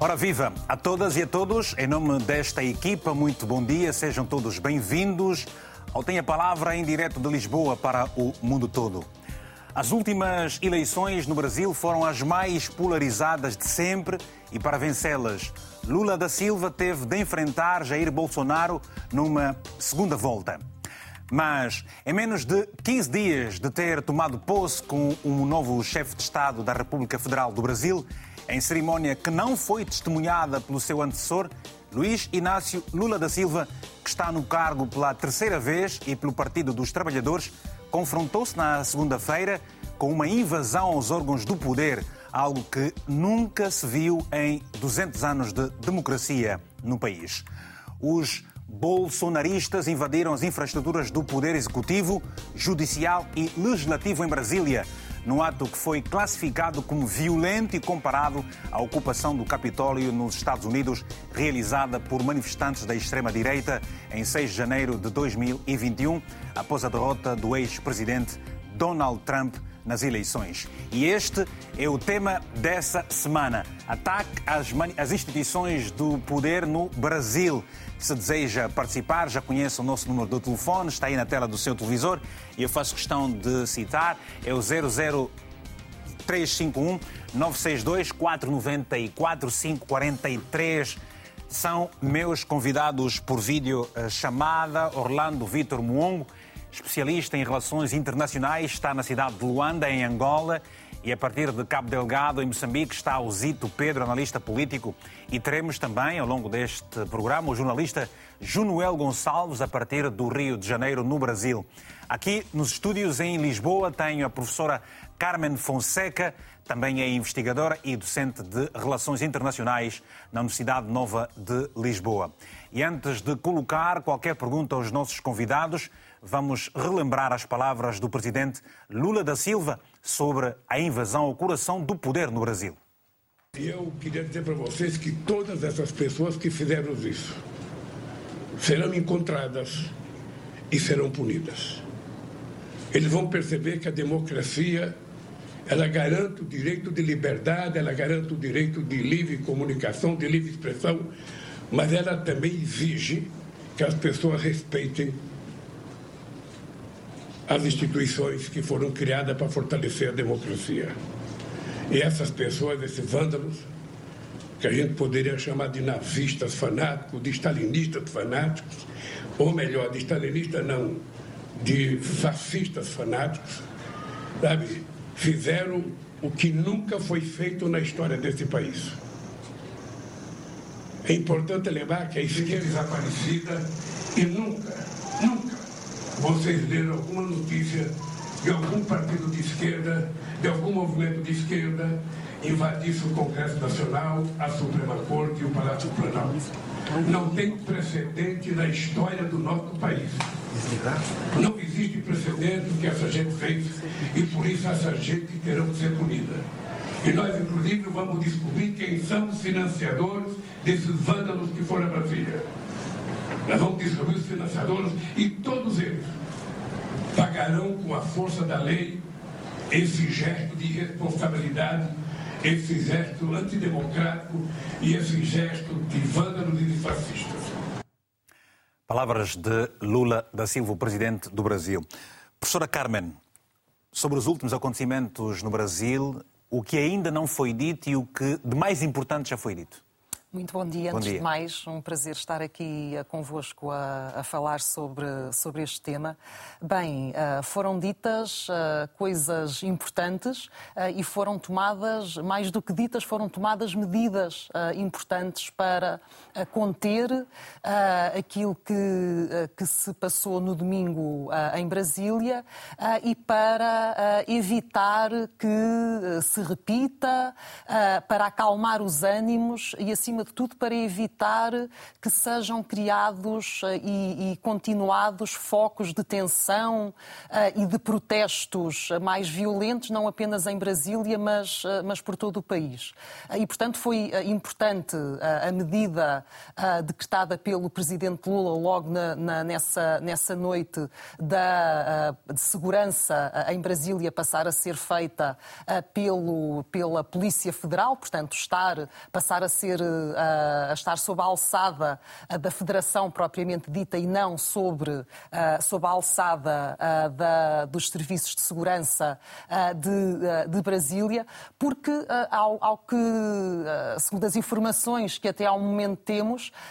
Ora viva a todas e a todos, em nome desta equipa, muito bom dia, sejam todos bem-vindos ao Tem a Palavra em direto de Lisboa para o mundo todo. As últimas eleições no Brasil foram as mais polarizadas de sempre e para vencê-las, Lula da Silva teve de enfrentar Jair Bolsonaro numa segunda volta. Mas em menos de 15 dias de ter tomado posse com um novo chefe de Estado da República Federal do Brasil, em cerimónia que não foi testemunhada pelo seu antecessor, Luiz Inácio Lula da Silva, que está no cargo pela terceira vez e pelo Partido dos Trabalhadores, confrontou-se na segunda-feira com uma invasão aos órgãos do poder, algo que nunca se viu em 200 anos de democracia no país. Os bolsonaristas invadiram as infraestruturas do Poder Executivo, Judicial e Legislativo em Brasília, num ato que foi classificado como violento e comparado à ocupação do Capitólio nos Estados Unidos, realizada por manifestantes da extrema-direita em 6 de janeiro de 2021, após a derrota do ex-presidente Donald Trump nas eleições. E este é o tema dessa semana: ataque às, às instituições do poder no Brasil. Se deseja participar, já conhece o nosso número de telefone, está aí na tela do seu televisor. E eu faço questão de citar: é o 00351 962 494 543 são meus convidados por vídeo eh, chamada Orlando Vitor Muongo especialista em relações internacionais, está na cidade de Luanda, em Angola, e a partir de Cabo Delgado, em Moçambique, está o Zito Pedro, analista político. E teremos também, ao longo deste programa, o jornalista Junuel Gonçalves, a partir do Rio de Janeiro, no Brasil. Aqui nos estúdios em Lisboa, tenho a professora Carmen Fonseca, também é investigadora e docente de Relações Internacionais na Universidade Nova de Lisboa. E antes de colocar qualquer pergunta aos nossos convidados, vamos relembrar as palavras do presidente Lula da Silva sobre a invasão ao coração do poder no Brasil. Eu queria dizer para vocês que todas essas pessoas que fizeram isso serão encontradas e serão punidas. Eles vão perceber que a democracia ela garante o direito de liberdade, ela garante o direito de livre comunicação, de livre expressão, mas ela também exige que as pessoas respeitem as instituições que foram criadas para fortalecer a democracia. E essas pessoas, esses vândalos, que a gente poderia chamar de nazistas fanáticos, de stalinistas fanáticos, ou melhor, de stalinistas não, de fascistas fanáticos, sabe, fizeram o que nunca foi feito na história desse país. É importante lembrar que a esquerda desaparecida e nunca vocês leram alguma notícia de algum partido de esquerda, de algum movimento de esquerda, invadisse o Congresso Nacional, a Suprema Corte e o Palácio Planalto. Não tem precedente na história do nosso país. Não existe precedente que essa gente fez e por isso essa gente terá que ser punida. E nós, inclusive, vamos descobrir quem são os financiadores desses vândalos que foram a Brasília. Nós vamos descobrir os financiadores e todos eles pagarão com a força da lei esse gesto de responsabilidade, esse gesto antidemocrático e esse gesto de vândalos e de fascistas. Palavras de Lula da Silva, presidente do Brasil. Professora Carmen, sobre os últimos acontecimentos no Brasil, o que ainda não foi dito e o que de mais importante já foi dito? Muito bom dia. Bom Antes dia. de mais, um prazer estar aqui convosco a, a falar sobre, sobre este tema. Bem, uh, foram ditas uh, coisas importantes e foram tomadas, mais do que ditas, foram tomadas medidas importantes para conter aquilo que, que se passou no domingo em Brasília e para evitar que se repita, para acalmar os ânimos e, acima acima de tudo, para evitar que sejam criados e, e continuados focos de tensão e de protestos mais violentos, não apenas em Brasília, mas, mas por todo o país. E, portanto, foi importante a medida decretada pelo presidente Lula logo na, na, nessa, nessa noite da, de segurança em Brasília passar a ser feita pelo, pela Polícia Federal, portanto, estar, passar a ser a estar sob a alçada da Federação propriamente dita e não sobre, sob a alçada da, dos serviços de segurança de, de Brasília, porque ao, ao que, segundo as informações que até ao momento temos,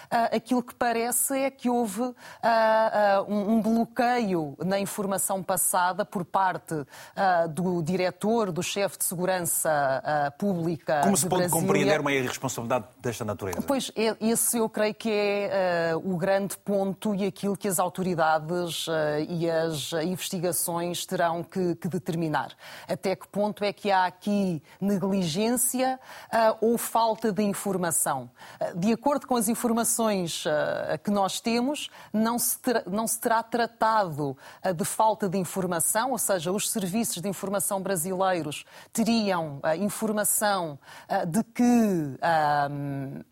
aquilo que parece é que houve um bloqueio na informação passada por parte do diretor, do chefe de segurança pública. Como se pode Brasília. compreender uma irresponsabilidade desta natureza? Pois, esse eu creio que é o grande ponto e aquilo que as autoridades e as investigações terão que, que, determinar. Até que ponto é que há aqui negligência ou falta de informação? de acordo com as informações que nós temos, não se, não se terá tratado de falta de informação, ou seja, os serviços de informação brasileiros teriam informação de que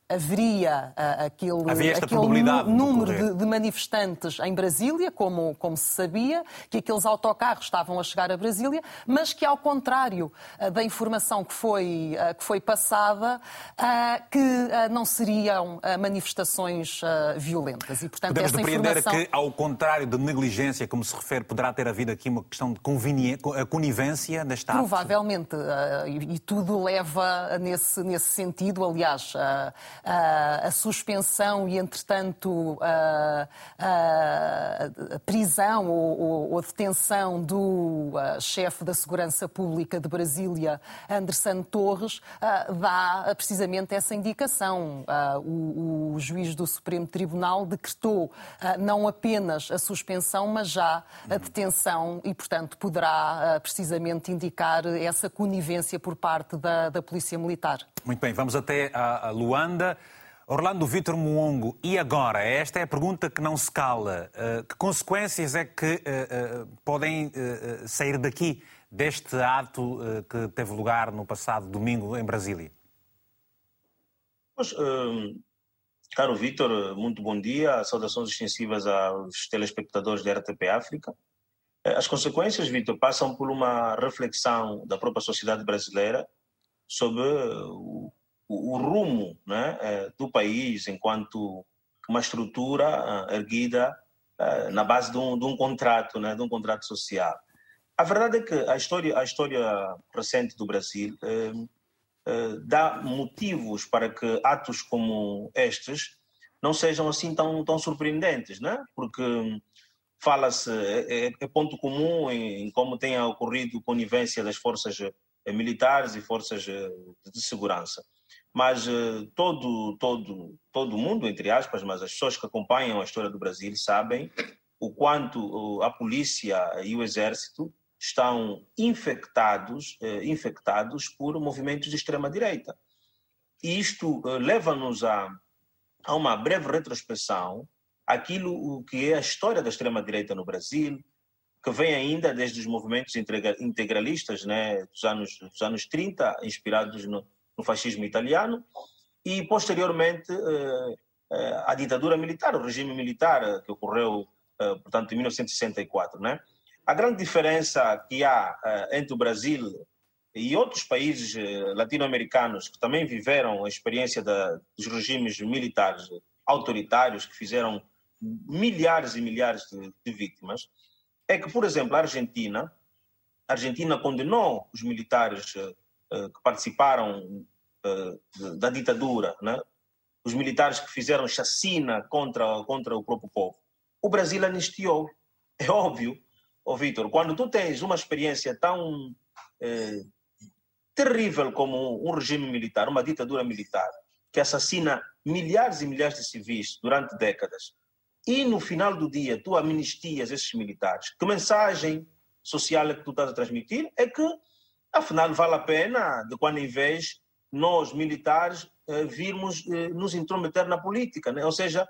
haveria uh, aquele, Havia aquele número de, de, manifestantes em Brasília, como, como se sabia, que aqueles autocarros estavam a chegar a Brasília, mas que, ao contrário uh, da informação que foi, uh, que foi passada, que não seriam manifestações violentas. E, portanto, Podemos depreender informação... que, ao contrário de negligência, como se refere, poderá ter havido aqui uma questão de conivência da Estado? Provavelmente, e, e, tudo leva nesse, nesse sentido. Aliás, a, a suspensão e, entretanto, a, a prisão ou, ou, a detenção do chefe da Segurança Pública de Brasília, Anderson Torres, dá precisamente essa indicação. O, o juiz do Supremo Tribunal decretou não apenas a suspensão, mas já a detenção e, portanto, poderá precisamente indicar essa conivência por parte da, da Polícia Militar. Muito bem, vamos até a Luanda. Orlando Vitor Muongo, e agora? Esta é a pergunta que não se cala. Uh, que consequências é que uh, uh, podem sair daqui, deste ato que teve lugar no passado domingo em Brasília? Pois, caro Vitor, muito bom dia. Saudações extensivas aos telespectadores da RTP África. As consequências, Vitor, passam por uma reflexão da própria sociedade brasileira sobre o o, rumo né, é, do país enquanto uma estrutura uh, erguida uh, na base de um, de um contrato, né, de um contrato social. A verdade é que a história, a história recente do Brasil uh, dá motivos para que atos como estes não sejam assim tão, tão surpreendentes, né? porque fala-se, é, é, é, ponto comum em, em como tenha ocorrido conivência das forças militares e forças de segurança mas uh, todo todo todo mundo entre aspas mas as pessoas que acompanham a história do Brasil sabem o quanto uh, a polícia e o exército estão infectados uh, infectados por movimentos de extrema direita e isto leva-nos a a uma breve retrospecção aquilo que é a história da extrema direita no Brasil que vem ainda desde os movimentos integralistas né dos anos dos anos 30 inspirados no no fascismo italiano, e posteriormente eh, eh, a ditadura militar, o regime militar eh, que ocorreu, portanto, em 1964. Né? A grande diferença que há entre o Brasil e outros países latino-americanos que também viveram a experiência da, dos regimes militares autoritários que fizeram milhares e milhares de, de vítimas, é que, por exemplo, a Argentina, a Argentina condenou os militares eh, que participaram eh, da ditadura, né? os militares que fizeram chacina contra, contra o próprio povo. O Brasil anistiou. É óbvio, oh, Vitor, quando tu tens uma experiência tão eh, terrível como um regime militar, uma ditadura militar, que assassina milhares e milhares de civis durante décadas, e no final do dia tu amnistias esses militares, que mensagem social é que tu estás a transmitir? É que Afinal, vale a pena, de quando em vez, nós militares virmos nos intrometer na política, né? ou seja,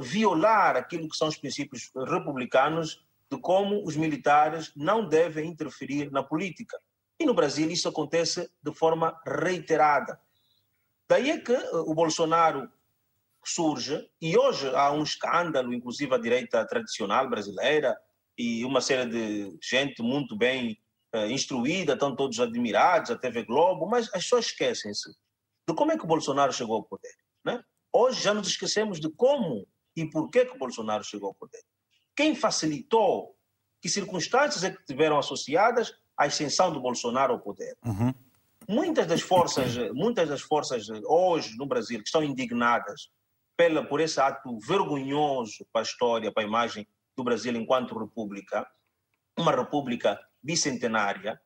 violar aquilo que são os princípios republicanos de como os militares não devem interferir na política. E no Brasil isso acontece de forma reiterada. Daí é que o Bolsonaro surge, e hoje há um escândalo, inclusive a direita tradicional brasileira, e uma série de gente muito bem uh, instruída, estão todos admirados, a TV Globo, mas as pessoas esquecem-se de como é que o Bolsonaro chegou ao poder. Né? Hoje já nos esquecemos de como e por que, que o Bolsonaro chegou ao poder. Quem facilitou, que circunstâncias é que tiveram associadas à ascensão do Bolsonaro ao poder. Uhum. Muitas das forças, muitas das forças hoje no Brasil que estão indignadas pela, por esse ato vergonhoso para a história, para a imagem do Brasil enquanto república, uma república bicentenária,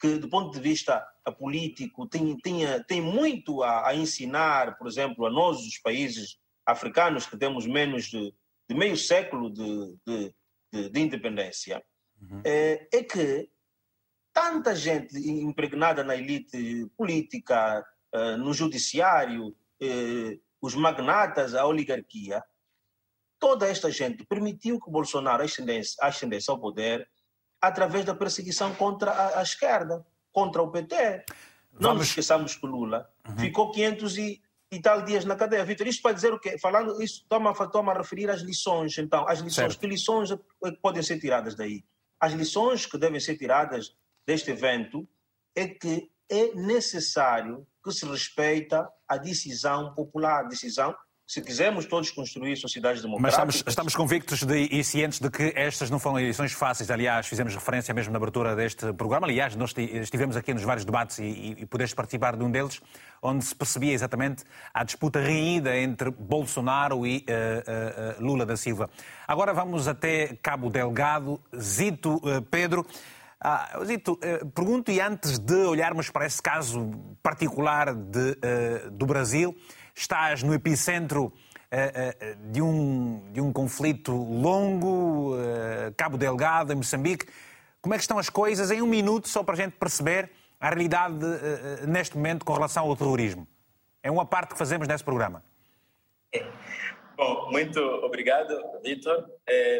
que do ponto de vista político tem, tem, tem muito a, a ensinar, por exemplo, a nós, os países africanos, que temos menos de, de meio século de, de, de, de independência, uhum. é, é que tanta gente impregnada na elite política, eh, no judiciário, eh, os magnatas, a oligarquia, toda esta gente permitiu que Bolsonaro ascendesse, ascendesse ao poder através da perseguição contra a, a esquerda, contra o PT. Vamos... Não nos esqueçamos que Lula uhum. ficou 500 e, e, tal dias na cadeia. Vitor, isto para dizer o quê? Falando isso, toma, toma a referir às lições. Então, as lições, certo. que lições é podem ser tiradas daí? As lições que devem ser tiradas deste evento é que é necessário que se respeita a decisão popular, decisão se quisermos todos construir sociedades democráticas... Mas estamos, estamos convictos de, e cientes de que estas não foram eleições fáceis. Aliás, fizemos referência mesmo na abertura deste programa. Aliás, nós estivemos aqui nos vários debates e, e pudeste participar de um deles, onde se percebia exatamente a disputa reída entre Bolsonaro e uh, uh, Lula da Silva. Agora vamos até Cabo Delgado. Zito uh, Pedro... Ah, Zito, pergunto, e antes de olharmos para esse caso particular de, do Brasil, estás no epicentro uh, uh, de, um, de um conflito longo, Cabo Delgado, em Moçambique. Como é que estão as coisas? Em um minuto, só para a gente perceber a realidade neste momento com relação ao terrorismo. É uma parte que fazemos nesse programa. Bom, muito obrigado, Vitor.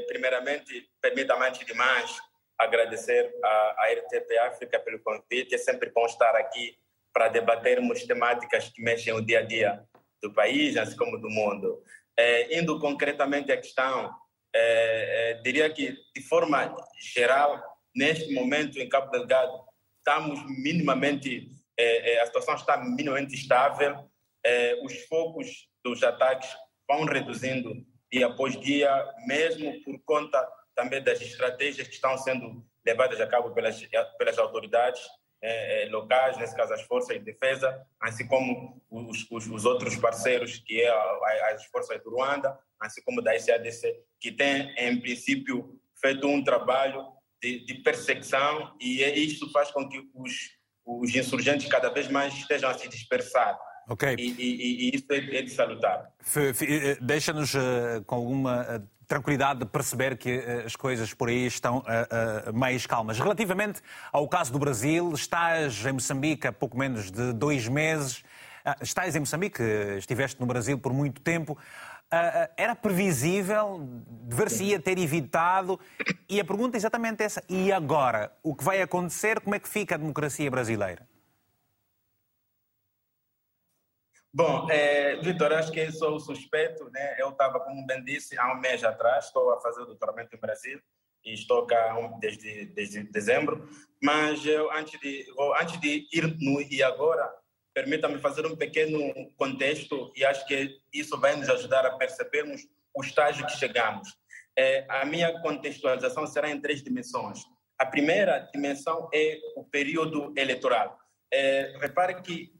primeiramente, permita-me, antes de mais, agradecer à, RTP África pelo convite. É sempre bom estar aqui para debatermos temáticas que mexem o dia a dia do país, assim como do mundo. É, indo concretamente à questão, é, é, diria que, de forma geral, neste momento em Cabo Delgado, estamos minimamente, é, é, a situação está minimamente estável, é, os focos dos ataques vão reduzindo dia após dia, mesmo por conta também das estratégias que estão sendo levadas a cabo pelas, pelas autoridades eh, locais, nesse caso as forças de defesa, assim como os, os, os outros parceiros, que é a, as forças do Ruanda, assim como da SADC, que tem, em princípio, feito um trabalho de, de perseguição e é isso faz com que os, os insurgentes cada vez mais estejam a se dispersar. Ok. E, e, e isso é, é de salutar. Eh, deixa-nos uh, com alguma tranquilidade de perceber que uh, as coisas por aí estão uh, mais calmas. Relativamente ao caso do Brasil, estás em Moçambique há pouco menos de dois meses. Ah, estás em Moçambique, estiveste no Brasil por muito tempo. era previsível, dever-se-ia ter evitado. E a pergunta é exatamente essa. E agora? O que vai acontecer? Como é que fica a democracia brasileira? Bom, é, Vitor, acho que sou suspeito, né? Eu estava, como bem disse, há um mês atrás, estou a fazer o doutoramento no Brasil e estou cá desde, desde dezembro. Mas eu, antes de, antes de ir no e agora, permita-me fazer um pequeno contexto e acho que isso vai nos ajudar a percebermos o estágio que chegamos. É, a minha contextualização será em três dimensões. A primeira dimensão é o período eleitoral. É, repare que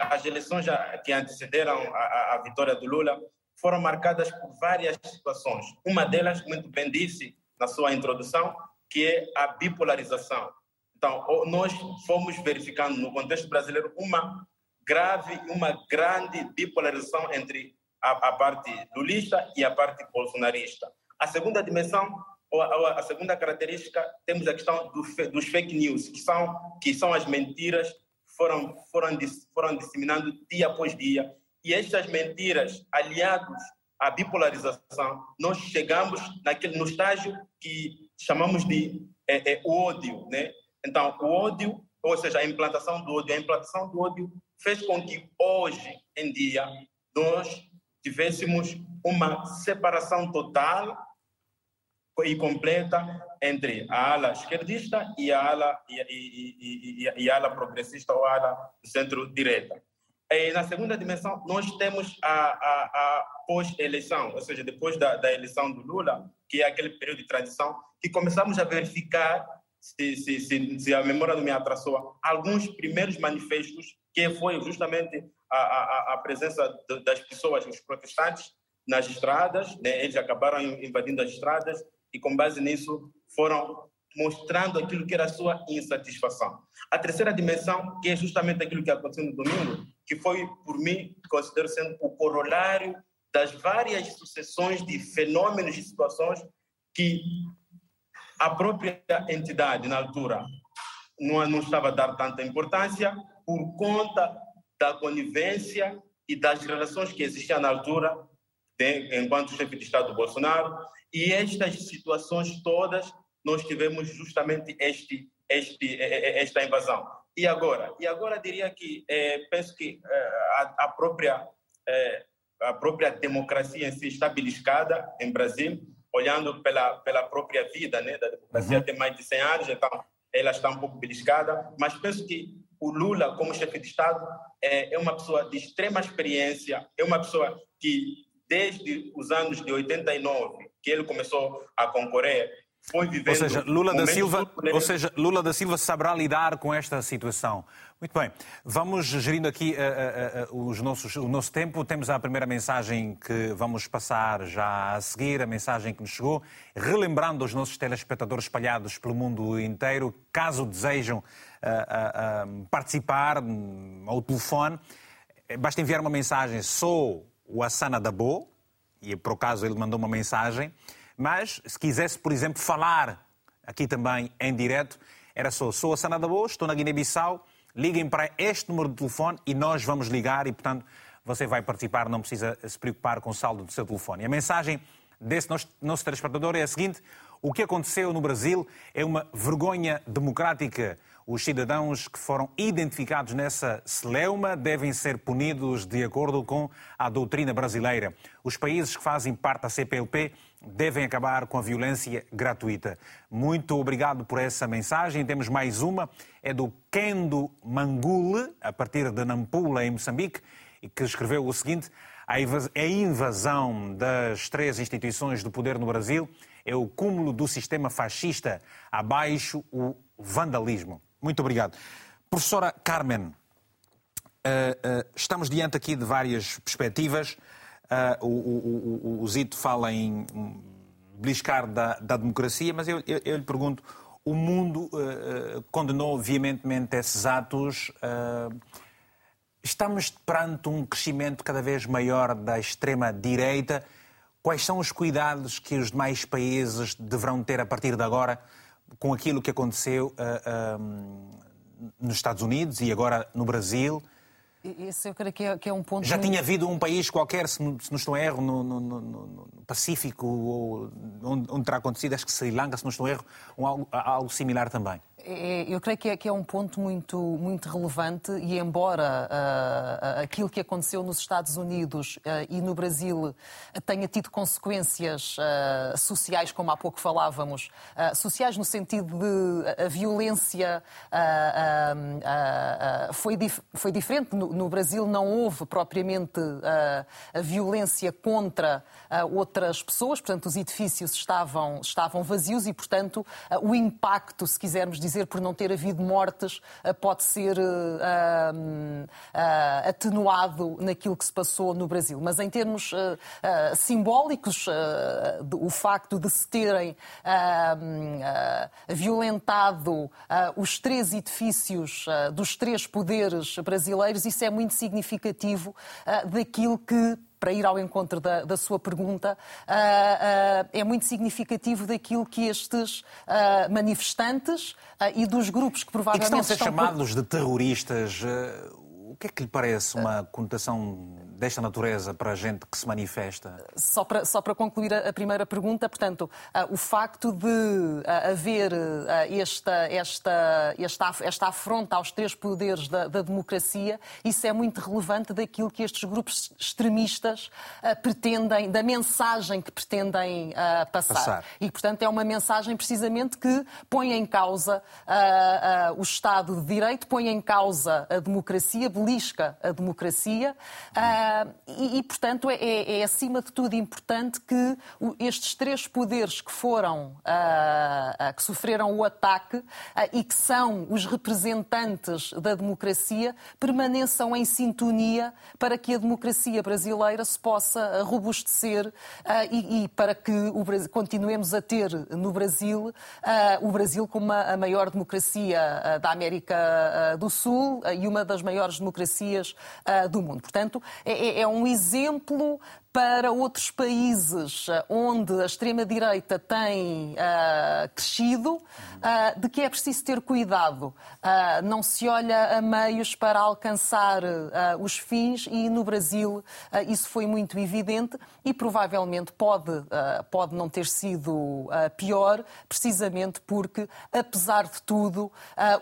as eleições que antecederam a, a vitória do Lula foram marcadas por várias situações. Uma delas, muito bem disse na sua introdução, que é a bipolarização. Então, nós fomos verificando no contexto brasileiro uma grave, uma grande bipolarização entre a, a parte lulista e a parte bolsonarista. A segunda dimensão, a, a segunda característica, temos a questão do, dos fake news, que são, que são as mentiras foram, foram, foram disseminando dia após dia. E estas mentiras, aliados à bipolarização, nós chegamos naquele, no estágio que chamamos de é, é, ódio. Né? Então, o ódio, ou seja, a implantação do ódio, a implantação do ódio fez com que hoje em dia nós tivéssemos uma separação total e completa entre a ala esquerdista e a ala, e, e, e, ala progressista ou a ala centro-direita. Na segunda dimensão, nós temos a, a, a pós-eleição, ou seja, depois da, da, eleição do Lula, que é aquele período de transição, que começamos a verificar, se, se, se, se a memória não me atrasou, alguns primeiros manifestos, que foi justamente a, a, a presença das pessoas, os protestantes, nas estradas, né? eles acabaram invadindo as estradas, e com base nisso foram mostrando aquilo que era a sua insatisfação. A terceira dimensão, que é justamente aquilo que aconteceu no domingo, que foi, por mim, considero sendo o corolário das várias sucessões de fenômenos e situações que a própria entidade, na altura, não, não estava a dar tanta importância por conta da conivência e das relações que existiam na altura, de, enquanto chefe de Estado Bolsonaro, e estas situações todas, nós tivemos justamente este, este, esta invasão. E agora? E agora diria que é, penso que é, a, a, própria é, a própria democracia em si está beliscada em Brasil, olhando pela pela própria vida, né, da democracia uhum. tem mais de 100 anos, então ela está um pouco beliscada, mas penso que o Lula, como chefe de Estado, é uma pessoa de extrema experiência, é uma pessoa que desde os anos de 89 que ele começou a concorrer, foi vivendo. Ou seja, Lula da Silva, ou seja, Lula da Silva saberá lidar com esta situação. Muito bem, vamos gerindo aqui uh, uh, uh, os nossos, o nosso tempo. Temos a primeira mensagem que vamos passar já a seguir, a mensagem que nos chegou, relembrando aos nossos telespectadores espalhados pelo mundo inteiro, caso desejam participar um, ao telefone, basta enviar uma mensagem. Sou o Assana Dabo, e por acaso ele mandou uma mensagem, mas se quisesse, por exemplo, falar aqui também em direto, era só, sou Assana Dabo, estou na Guiné-Bissau, liguem para este número de telefone e nós vamos ligar e, portanto, você vai participar, não precisa se preocupar com o saldo do seu telefone. E a mensagem desse nosso, nosso telespectador é a seguinte: o que aconteceu no Brasil é uma vergonha democrática. Os cidadãos que foram identificados nessa celeuma devem ser punidos de acordo com a doutrina brasileira. Os países que fazem parte da CPLP devem acabar com a violência gratuita. Muito obrigado por essa mensagem. Temos mais uma, é do Kendo Mangule, a partir de Nampula, em Moçambique, que escreveu o seguinte: a invasão das três instituições do poder no Brasil é o cúmulo do sistema fascista, abaixo o vandalismo. Muito obrigado. Professora Carmen, eh, eh, estamos diante aqui de várias perspectivas. Eh, o, o, o, Zito fala em beliscar da, da democracia, mas eu, eu, eu, lhe pergunto: o mundo condenou veementemente esses atos. estamos perante um crescimento cada vez maior da extrema-direita. Quais são os cuidados que os demais países deverão ter a partir de agora com aquilo que aconteceu uh, uh, nos Estados Unidos e agora no Brasil. Esse eu creio que é, que é um ponto. Já muito... tinha havido um país qualquer, se, se não estou erro, no, no, no, no Pacífico, ou onde, onde, terá acontecido, acho que Sri Lanka, se não estou erro, um, algo, algo similar também. É, eu creio que é, que é, um ponto muito, muito relevante e embora uh, aquilo que aconteceu nos Estados Unidos uh, e no Brasil tenha tido consequências uh, sociais, como há pouco falávamos, sociais no sentido de a violência foi, dif foi diferente. No, no, Brasil não houve propriamente a violência contra outras pessoas, portanto os edifícios estavam, estavam vazios e, portanto, o impacto, se quisermos dizer, por não ter havido mortes pode ser atenuado naquilo que se passou no Brasil. Mas em termos simbólicos, o facto de se terem violentado os três edifícios dos três poderes brasileiros, isso é muito significativo daquilo que para ir ao encontro da, da sua pergunta, uh, uh, é muito significativo daquilo que estes uh, manifestantes e dos grupos que provavelmente e que estão a ser estão chamados de terroristas o que é que lhe parece uma conotação desta natureza para a gente que se manifesta? Só para, só para concluir a, primeira pergunta, portanto, uh, o facto de uh, haver uh, esta, esta, esta, esta afronta aos três poderes da, da, democracia, isso é muito relevante daquilo que estes grupos extremistas pretendem, da mensagem que pretendem passar. passar. E, portanto, é uma mensagem precisamente que põe em causa o Estado de Direito, põe em causa a democracia, belisca a democracia uh, e, e, portanto, é, é, é, acima de tudo importante que estes três poderes que foram, uh, que sofreram o ataque e que são os representantes da democracia permaneçam em sintonia para que a democracia brasileira se possa robustecer e, e, para que Brasil, continuemos a ter no Brasil o Brasil como a maior democracia da América do Sul e uma das maiores democracias uh, do mundo. Portanto, é, é, é um exemplo para outros países ah, onde a extrema-direita tem uh, crescido, uh, de que é preciso ter cuidado. Uh, não se olha a meios para alcançar os fins e no Brasil isso foi muito evidente e provavelmente pode, pode não ter sido pior, precisamente porque, apesar de tudo,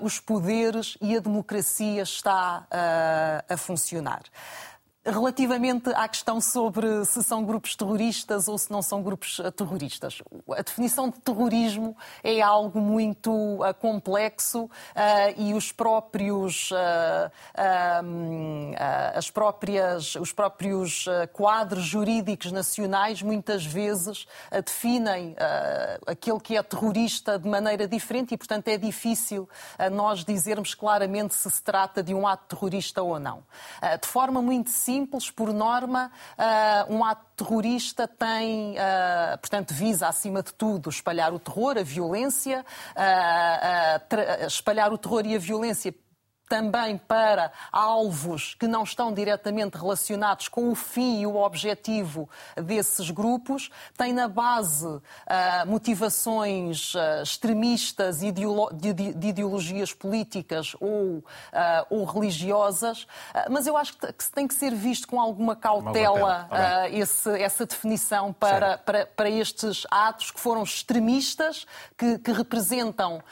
os poderes e a democracia está a funcionar. Relativamente à questão sobre se são grupos terroristas ou se não são grupos eh, terroristas, a definição de terrorismo é algo muito uh, complexo uh, e os próprios, uh, as próprias, os próprios quadros jurídicos nacionais muitas vezes definem aquele que é terrorista de maneira diferente e, portanto, é difícil nós dizermos claramente se se trata de um ato terrorista ou não. de forma muito simples, simples, por norma, uh, um ato terrorista tem, uh, portanto, visa, acima de tudo, espalhar o terror, a violência, uh, espalhar o terror e a violência também para alvos que não estão diretamente relacionados com o fim e o objetivo desses grupos, tem na base uh, motivações uh, extremistas de, de, ideologias políticas ou, uh, ou religiosas, mas eu acho que, que tem que ser visto com alguma cautela tá esse, essa definição para, para, para, estes atos que foram extremistas, que, que representam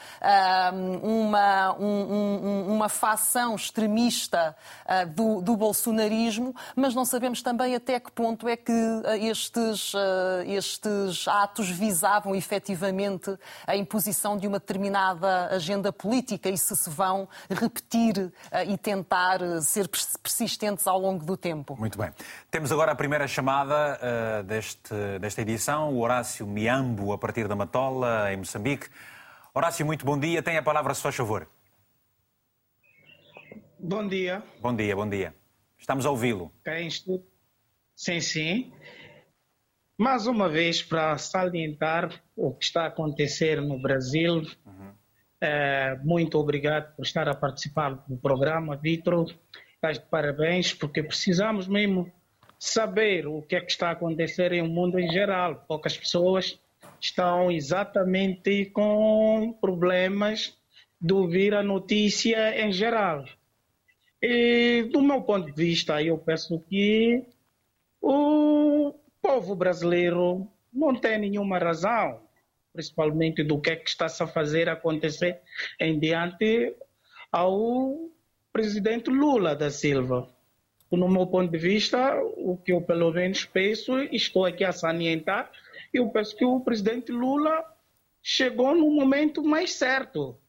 uma, um, um, uma facção extremista uh, do, do, bolsonarismo, mas não sabemos também até que ponto é que uh, estes, uh, estes atos visavam efetivamente a imposição de uma determinada agenda política e se se vão repetir e tentar ser persistentes ao longo do tempo. Muito bem. Temos agora a primeira chamada deste, desta edição, o Horácio Miambo, a partir da Matola, em Moçambique. Horácio, muito bom dia. Tem a palavra, se faz favor. Bom dia. Bom dia, bom dia. Estamos a ouvi-lo. Sim, sim. Mais uma vez, para salientar o que está a acontecer no Brasil, uhum. é, muito obrigado por estar a participar do programa, Vitor. Estás de parabéns, porque precisamos mesmo saber o que é que está a acontecer no mundo em geral. Poucas pessoas estão exatamente com problemas de ouvir a notícia em geral. E, do meu ponto de vista, eu penso que o povo brasileiro não tem nenhuma razão, principalmente do que é que está-se a fazer acontecer em diante ao presidente Lula da Silva. No meu ponto de vista, o que eu pelo menos penso, estou aqui a salientar, eu penso que o presidente Lula chegou no momento mais certo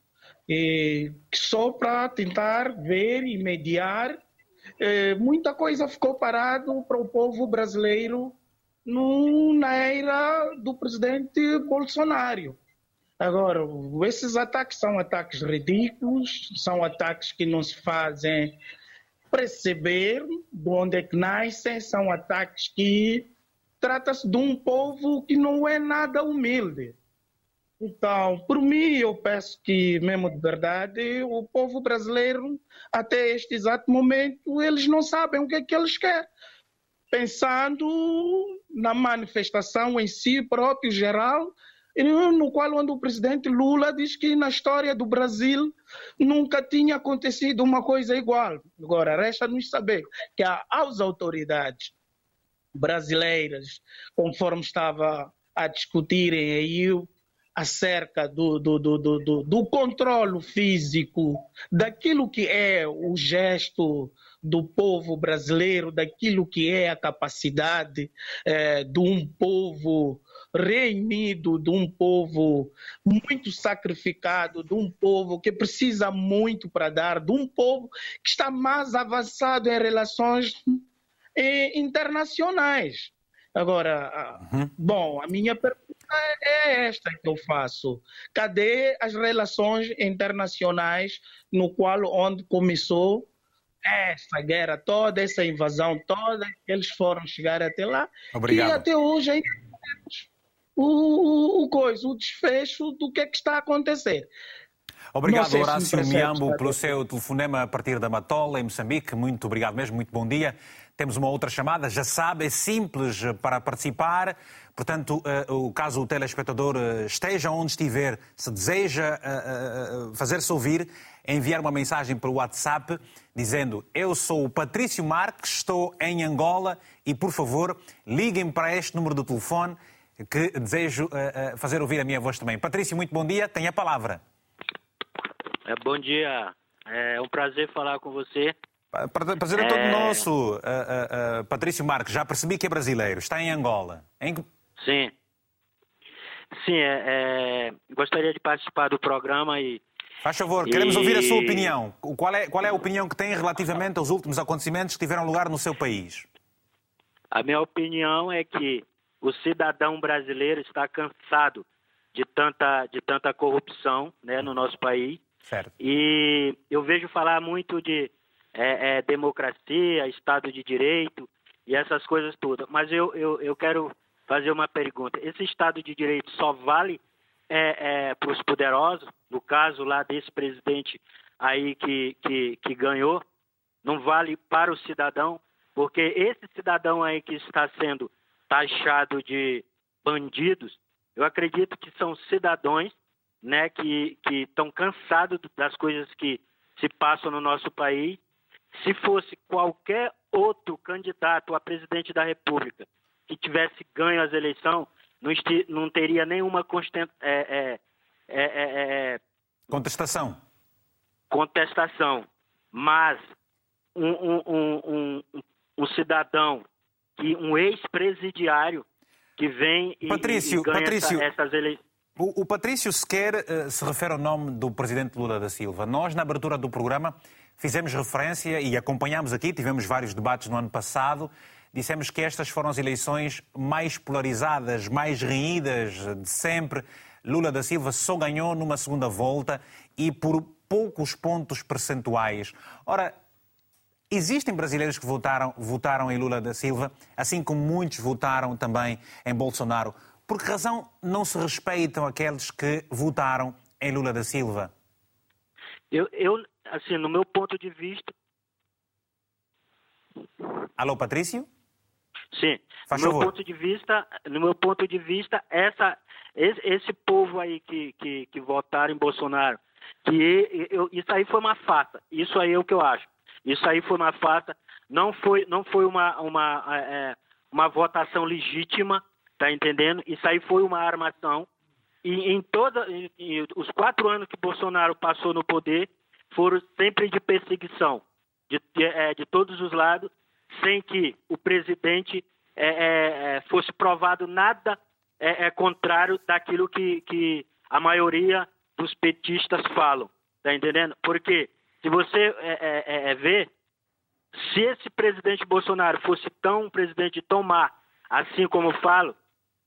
e só para tentar ver e mediar. É, muita coisa ficou parado para o povo brasileiro no, na era do presidente Bolsonaro. Agora, esses ataques são ataques ridículos, são ataques que não se fazem perceber de onde é que nascem, são ataques que trata-se de um povo que não é nada humilde. Então, por mim, eu peço que, mesmo de verdade, o povo brasileiro, até este exato momento, eles não sabem o que é que eles querem. pensando na manifestação em si próprio, geral, no qual onde o presidente Lula diz que na história do Brasil nunca tinha acontecido uma coisa igual. Agora, resta-nos saber que as autoridades brasileiras, conforme estava a discutirem aí acerca do, do, do, do, do controle físico daquilo que é o gesto do povo brasileiro, daquilo que é a capacidade é, de um povo reunido, de um povo muito sacrificado, de um povo que precisa muito para dar, de um povo que está mais avançado em relações eh, internacionais. Agora, uhum. bom, a minha pergunta é esta que eu faço. Cadê as relações internacionais no qual onde começou essa guerra toda, essa invasão toda, eles foram chegar até lá Obrigado. e até hoje ainda temos o, o, coisa, o desfecho do que é que está a acontecer. Obrigado, Horácio Miambo, pelo seu telefonema a partir da Matola, em Moçambique. Muito obrigado mesmo, muito bom dia. Temos uma outra chamada, já sabe, é simples para participar. Portanto, eh, caso o telespectador eh, esteja onde estiver, se deseja eh, fazer-se ouvir, enviar uma mensagem para o WhatsApp dizendo: Eu sou o Patrício Marques, estou em Angola e, por favor, liguem para este número de telefone que desejo fazer ouvir a minha voz também. Patrício, muito bom dia, tenha a palavra. Bom dia, é um prazer falar com você. Prazer é todo é... nosso, uh, uh, uh, Patrício Marques. Já percebi que é brasileiro. Está em Angola. Em... Sim. Sim, é, é... gostaria de participar do programa e. Faz favor, queremos e... ouvir a sua opinião. Qual é, qual é a opinião que tem relativamente aos últimos acontecimentos que tiveram lugar no seu país? A minha opinião é que o cidadão brasileiro está cansado de tanta, de tanta corrupção né, no nosso país. Certo. E eu vejo falar muito de é, é, democracia, Estado de Direito e essas coisas todas. Mas eu, eu, eu quero fazer uma pergunta. Esse Estado de Direito só vale é, é, para os poderosos? No caso lá desse presidente aí que, que, que ganhou, não vale para o cidadão? Porque esse cidadão aí que está sendo taxado de bandidos, eu acredito que são cidadãos né, que estão cansados das coisas que se passam no nosso país se fosse qualquer outro candidato a presidente da República que tivesse ganho as eleições, não, não teria nenhuma é, é, é, contestação. Contestação. Mas um, um, um, um cidadão, que, um ex-presidiário que vem e, Patrício, e ganha Patrício, essa, essas eleições. O, o Patrício sequer uh, se refere ao nome do presidente Lula da Silva. Nós, na abertura do programa, fizemos referência e acompanhamos aqui, tivemos vários debates no ano passado, dissemos que estas foram as eleições mais polarizadas, mais reídas de sempre. Lula da Silva só ganhou numa segunda volta e por poucos pontos percentuais. Ora, existem brasileiros que votaram, votaram em Lula da Silva, assim como muitos votaram também em Bolsonaro. Por que razão não se respeitam aqueles que votaram em Lula da Silva? Eu, eu, assim, no meu ponto de vista. Alô, Patrício? Sim. Faz no meu ponto de vista, no meu ponto de vista, essa, esse, esse povo aí que, que, que votaram em Bolsonaro, que eu, isso aí foi uma farsa. Isso aí é o que eu acho. Isso aí foi uma farsa. Não foi, não foi uma, uma, é, é uma votação legítima, tá entendendo? Isso aí foi uma armação. E em toda, em, em, os quatro anos que Bolsonaro passou no poder, foram sempre de perseguição de, de, é, de todos os lados, sem que o presidente é, é, é fosse provado nada é, é, contrário daquilo que, que a maioria dos petistas falam. Tá entendendo? Porque se você é, ver, se esse presidente Bolsonaro fosse tão presidente de tomar, assim como eu falo,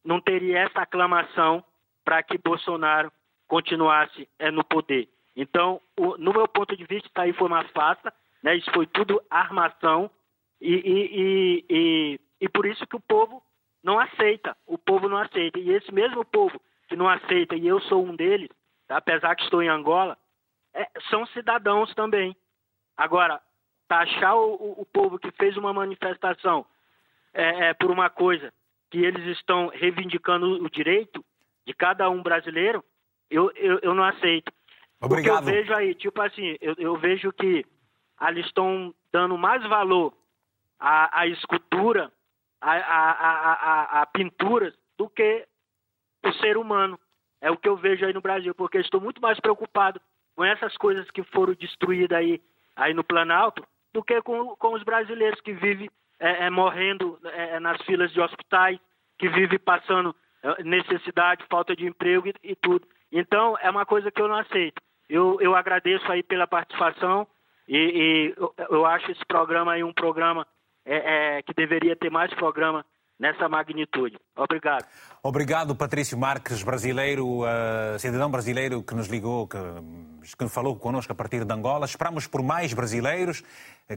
não teria essa aclamação para que Bolsonaro continuasse no poder. Então, o, no meu ponto de vista, isso aí foi uma farsa, né? isso foi tudo armação, e, e, e, e, por isso que o povo não aceita, o povo não aceita. E esse mesmo povo que não aceita, e eu sou um deles, tá? apesar que estou em Angola, é, são cidadãos também. Agora, taxar o, o, povo que fez uma manifestação é, é, por uma coisa que eles estão reivindicando o direito de cada um brasileiro, eu, eu, eu não aceito. Obrigado. Porque eu vejo aí, tipo assim, eu, eu vejo que eles estão dando mais valor à, à escultura, à, à, à, à pintura, do que o ser humano. É o que eu vejo aí no Brasil, porque estou muito mais preocupado com essas coisas que foram destruídas aí, aí no Planalto do que com, com os brasileiros que vivem é, é, morrendo é, é nas filas de hospitais, que vivem passando é, necessidade, falta de emprego e, e, tudo. Então, é uma coisa que eu não aceito. Eu, eu agradeço aí pela participação e, e eu, eu, acho esse programa aí um programa é, que deveria ter mais programa nessa magnitude. Obrigado. Obrigado, Patrício Marques, brasileiro, uh, cidadão brasileiro que nos ligou, que, que falou connosco a partir de Angola. Esperamos por mais brasileiros.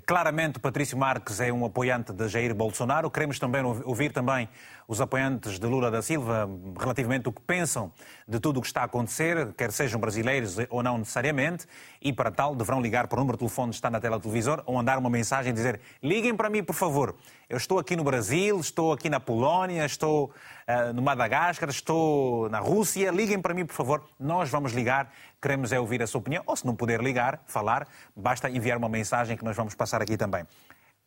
Claramente, Patrício Marques é um apoiante de Jair Bolsonaro. Queremos também ouvir também os apoiantes de Lula da Silva relativamente ao que pensam de tudo o que está a acontecer, quer sejam brasileiros ou não necessariamente, e para tal deverão ligar para o número de telefone que está na tela do televisor ou mandar uma mensagem e dizer liguem para mim, por favor. Eu estou aqui no Brasil, estou aqui na Polónia, estou uh, no Madagascar, estou na Rússia, liguem para mim, por favor. Nós vamos ligar, queremos é ouvir a sua opinião, ou se não puder ligar, falar, basta enviar uma mensagem que nós vamos passar aqui também.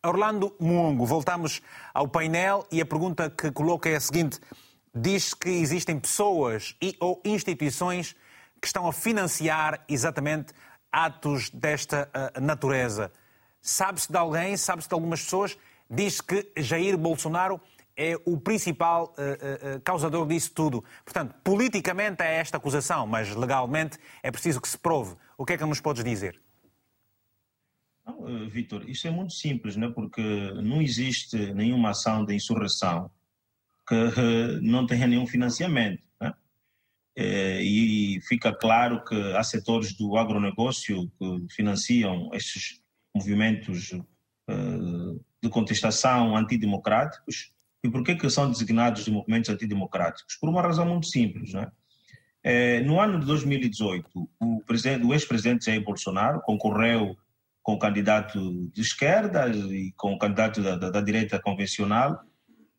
Orlando Mungo, voltamos ao painel e a pergunta que coloca é a seguinte: diz que existem pessoas e ou instituições que estão a financiar exatamente atos desta uh, natureza. Sabe-se de alguém, sabe-se de algumas pessoas, diz que Jair Bolsonaro é o principal uh, uh, causador disso tudo. Portanto, politicamente é esta acusação, mas legalmente é preciso que se prove. O que é que nos podes dizer? Uh, Vitor, isso é muito simples, né? porque não existe nenhuma ação de insurreição que não tenha nenhum financiamento. Né? E fica claro que há setores do agronegócio que financiam estes movimentos de contestação antidemocráticos. E por que, que são designados de movimentos antidemocráticos? Por uma razão muito simples. Né? É, no ano de 2018, o, o ex-presidente Jair Bolsonaro concorreu com o candidato de esquerda e com o candidato da, da, da direita convencional,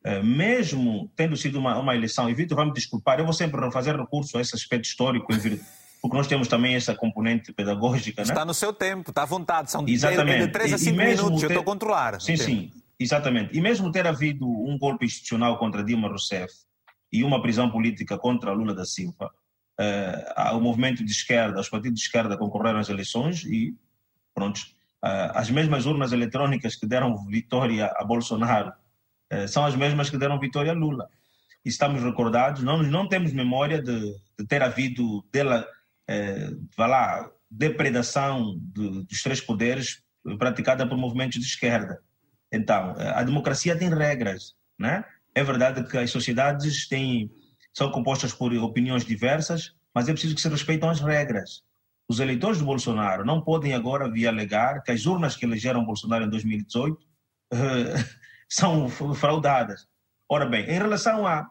eh, mesmo tendo sido uma, uma eleição, e Vitor vai me desculpar, eu vou sempre fazer recurso a esse aspecto histórico, porque nós temos também essa componente pedagógica. Está né? no seu tempo, está à vontade, são exatamente. de 3 a 5 minutos, ter... eu estou a controlar. Sim, sim, exatamente. E mesmo ter havido um golpe institucional contra Dilma Rousseff e uma prisão política contra Lula da Silva, uh, o movimento de esquerda, os partidos de esquerda concorreram às eleições e, pronto, uh, as mesmas urnas eletrônicas que deram vitória a Bolsonaro uh, são as mesmas que deram vitória a Lula. E estamos recordados, não, não temos memória de, de ter havido dela, uh, lá, depredação de, dos três poderes praticada por movimentos de esquerda. Então, a democracia tem regras, né? É verdade que as sociedades têm, são compostas por opiniões diversas, mas é preciso que se respeitem as regras os eleitores do Bolsonaro não podem agora vir alegar que as urnas que elegeram Bolsonaro em 2018 uh, eh, são fraudadas. Ora bem, em relação a,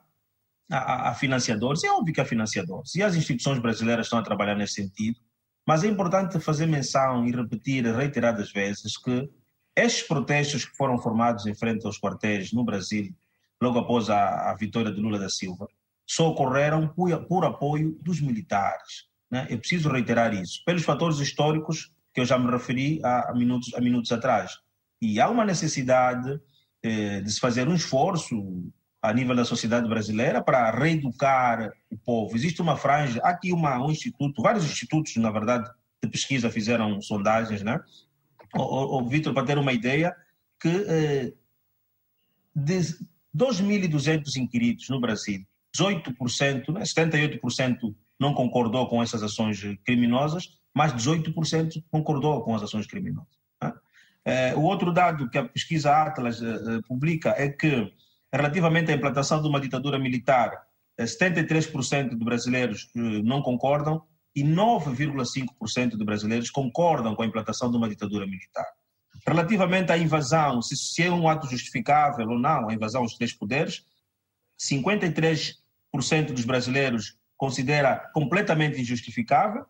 a, a, financiadores, é óbvio que há financiadores e as instituições brasileiras estão a trabalhar nesse sentido, mas é importante fazer menção e repetir reiteradas vezes que estes protestos que foram formados em frente aos quartéis no Brasil, logo após a, a vitória de Lula da Silva, só ocorreram por, por apoio dos militares né? Eu preciso reiterar isso, pelos fatores históricos que eu já me referi há, minutos, minutos atrás. E há uma necessidade eh, de se fazer um esforço a nível da sociedade brasileira para reeducar o povo. Existe uma franja, aqui uma, um instituto, vários institutos, na verdade, de pesquisa fizeram sondagens, né? O, o, Vitor, para ter uma ideia, que eh, de 2.200 inquiridos no Brasil, 18%, né, 78% não concordou com essas ações criminosas, mas 18% concordou com as ações criminosas. Né? É, o outro dado que a pesquisa Atlas é, é, publica é que, relativamente à implantação de uma ditadura militar, 73% de brasileiros não concordam e 9,5% de brasileiros concordam com a implantação de uma ditadura militar. Relativamente à invasão, se é um ato justificável ou não, a invasão aos três poderes, 53% dos brasileiros considera completamente injustificável,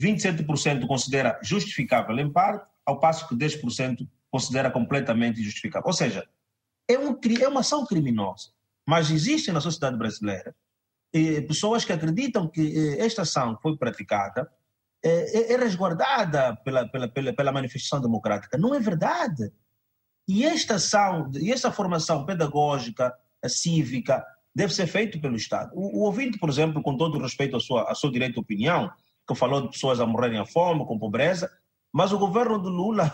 27% considera justificável em parte, ao passo que 10% considera completamente injustificável. Ou seja, é, um, é uma ação criminosa. Mas existe na sociedade brasileira pessoas que acreditam que eh, esta ação foi praticada é, é, resguardada pela, pela, pela, pela, manifestação democrática. Não é verdade. E esta ação, e esta formação pedagógica, cívica, deve ser feita pelo Estado. O, o, ouvinte, por exemplo, com todo respeito à sua, ao seu direito de opinião, que falou de pessoas a morrerem à fome, com pobreza, mas o governo do Lula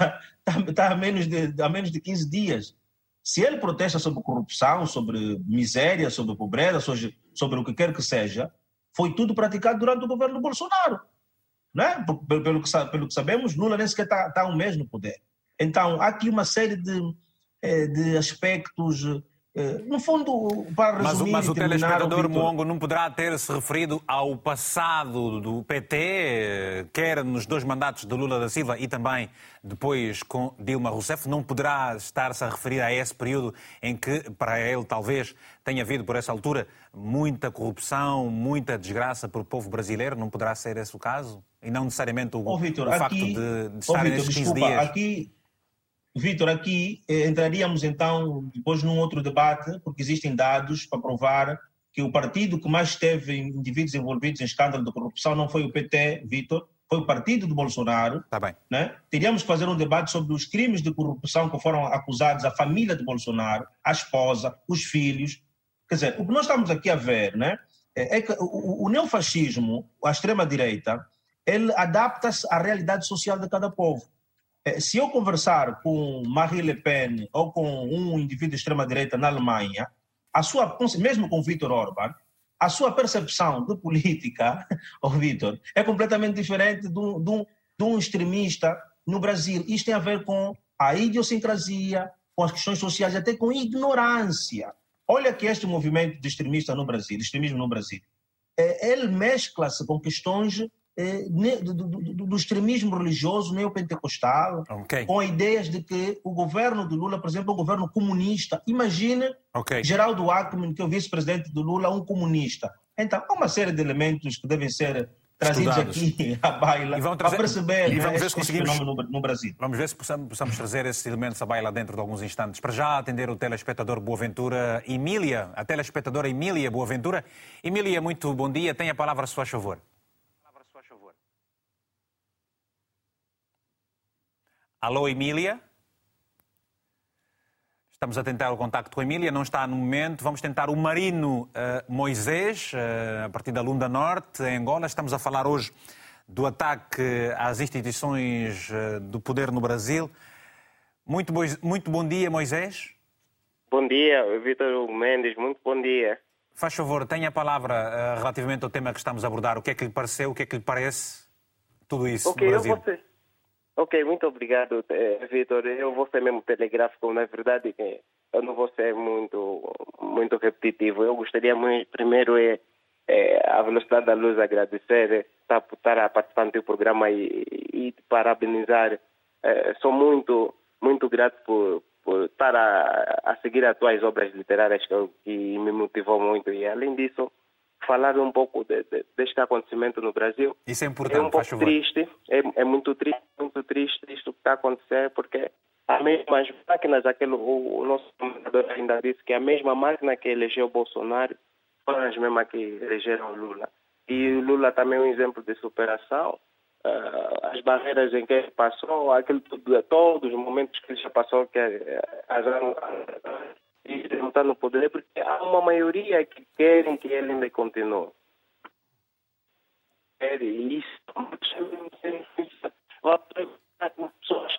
está tá a, menos de, a menos de 15 dias. Se ele protesta sobre corrupção, sobre miséria, sobre pobreza, sobre, sobre o que quer que seja, foi tudo praticado durante o governo Bolsonaro. Né? Pelo, pelo, que, pelo que sabemos, Lula nem sequer está tá um mês no poder. Então, há aqui uma série de, eh, de aspectos no fundo, para resumir... Mas, mas o telespectador Mongo não poderá ter se referido ao passado do PT, quer nos dois mandatos de Lula da Silva e também depois com Dilma Rousseff, não poderá estar-se a referir a esse período em que, para ele, talvez tenha havido, por essa altura, muita corrupção, muita desgraça para o povo brasileiro? Não poderá ser esse o caso? E não necessariamente o, oh, Victor, o facto aqui, de, de estar oh, nesses 15 desculpa, dias? Aqui Vitor, aqui eh, entraríamos então depois num outro debate, porque existem dados para provar que o partido que mais teve indivíduos envolvidos em escândalo de corrupção não foi o PT, Vitor, foi o partido do Bolsonaro. Tá bem. Né? Teríamos que fazer um debate sobre os crimes de corrupção que foram acusados a família do Bolsonaro, a esposa, os filhos. Quer dizer, o que nós estamos aqui a ver né, é, é que o, o neofascismo, a extrema-direita, ele adapta-se à realidade social de cada povo. É, se eu conversar com Marie Le Pen ou com um indivíduo de extrema-direita na Alemanha, a sua, mesmo com Viktor Orban, a sua percepção de política, oh Vitor, é completamente diferente de um, de, um, de um extremista no Brasil. Isto tem a ver com a idiosincrasia, com as questões sociais, até com ignorância. Olha que este movimento de extremista no Brasil, extremismo no Brasil, é, ele mescla-se com questões do, do, do, extremismo religioso neopentecostal, okay. com ideias de que o governo do Lula, por exemplo, é um governo comunista. Imagine okay. Geraldo Alckmin, que é o vice-presidente do Lula, um comunista. Então, há uma série de elementos que devem ser trazidos Estudados. aqui à baila trazer, para perceber e vamos ver se conseguimos, no, no, Brasil. Vamos ver se possamos, possamos, trazer esses elementos à baila dentro de alguns instantes. Para já atender o telespectador Boaventura Emília, a telespectadora Emília Boaventura. Emília, muito bom dia. Tenha a palavra, se faz favor. Alô, Emília? Estamos a tentar o contacto com a Emília, não está no momento. Vamos tentar o Marino uh, Moisés, uh, a partir da Lunda Norte, em Angola. Estamos a falar hoje do ataque às instituições uh, do poder no Brasil. Muito, muito bom dia, Moisés. Bom dia, Vitor Mendes, muito bom dia. Faz favor, tenha a palavra relativamente ao tema que estamos a abordar. O que é que lhe pareceu, o que é que lhe parece tudo isso okay, no Brasil? Eu vou ser Ok, muito obrigado, eh, Vitor. Eu vou ser mesmo telegráfico, na verdade, eu não vou ser muito, muito repetitivo. Eu gostaria muito, primeiro, é, é a velocidade da luz agradecer tá, por estar participando do programa e, e parabenizar. É, sou muito, muito grato por, por estar a, a seguir as tuas obras literárias que, que me motivou muito. E, além disso, falar um pouco de, de, deste acontecimento no Brasil. Isso é importante, É um pouco triste, é, é, muito triste, muito triste isto que está a acontecer, porque as mesmas máquinas, aquele, o, o nosso comentador ainda disse que a mesma máquina que elegeu Bolsonaro foram as mesmas que elegeram Lula. E Lula também é um exemplo de superação. Uh, as barreiras em que ele passou, aquele, todos os momentos que ele já passou, que uh, as, e não está no poder, porque há uma maioria que querem que ele ainda continue. E isso pessoas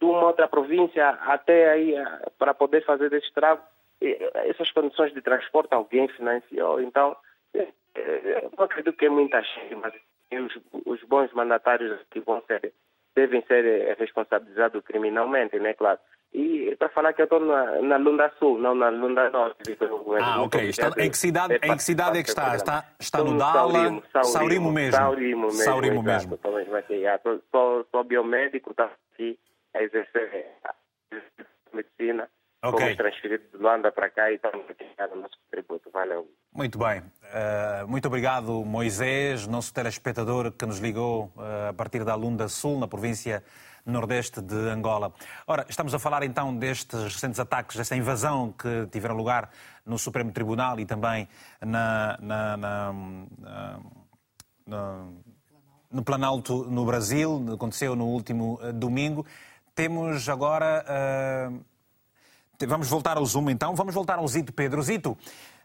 de uma outra província até aí eh, para poder fazer esse trago. Essas condições de transporte alguém financiou. Então, eh, eh, eu acredito que é muita gente, mas os, os bons mandatários que vão ser, devem ser responsabilizados criminalmente, né? Claro. E para falar que eu estou na, na Lunda Sul, não na Lunda Norte. Ah, ok. Está, em, que cidade, em que cidade é que está? Está, está no Dala? Saurimo, mesmo. Saurimo mesmo. Saurimo mesmo. Mesmo aqui. Sou, sou biomédico, estou aqui a exercer medicina. Ok. Fomos transferidos de Luanda para cá e estamos aqui no nosso tributo. Valeu. Muito bem. Uh, muito obrigado, Moisés, nosso telespectador que nos ligou uh, a partir da Lunda Sul, na província nordeste de Angola. Ora, estamos a falar então destes recentes ataques, desta invasão que tiveram lugar no Supremo Tribunal e também na, na, na, na no Planalto, no Brasil, aconteceu no último uh, domingo. Temos agora. Vamos voltar ao Zoom então, vamos voltar ao Zito Pedro. Zito.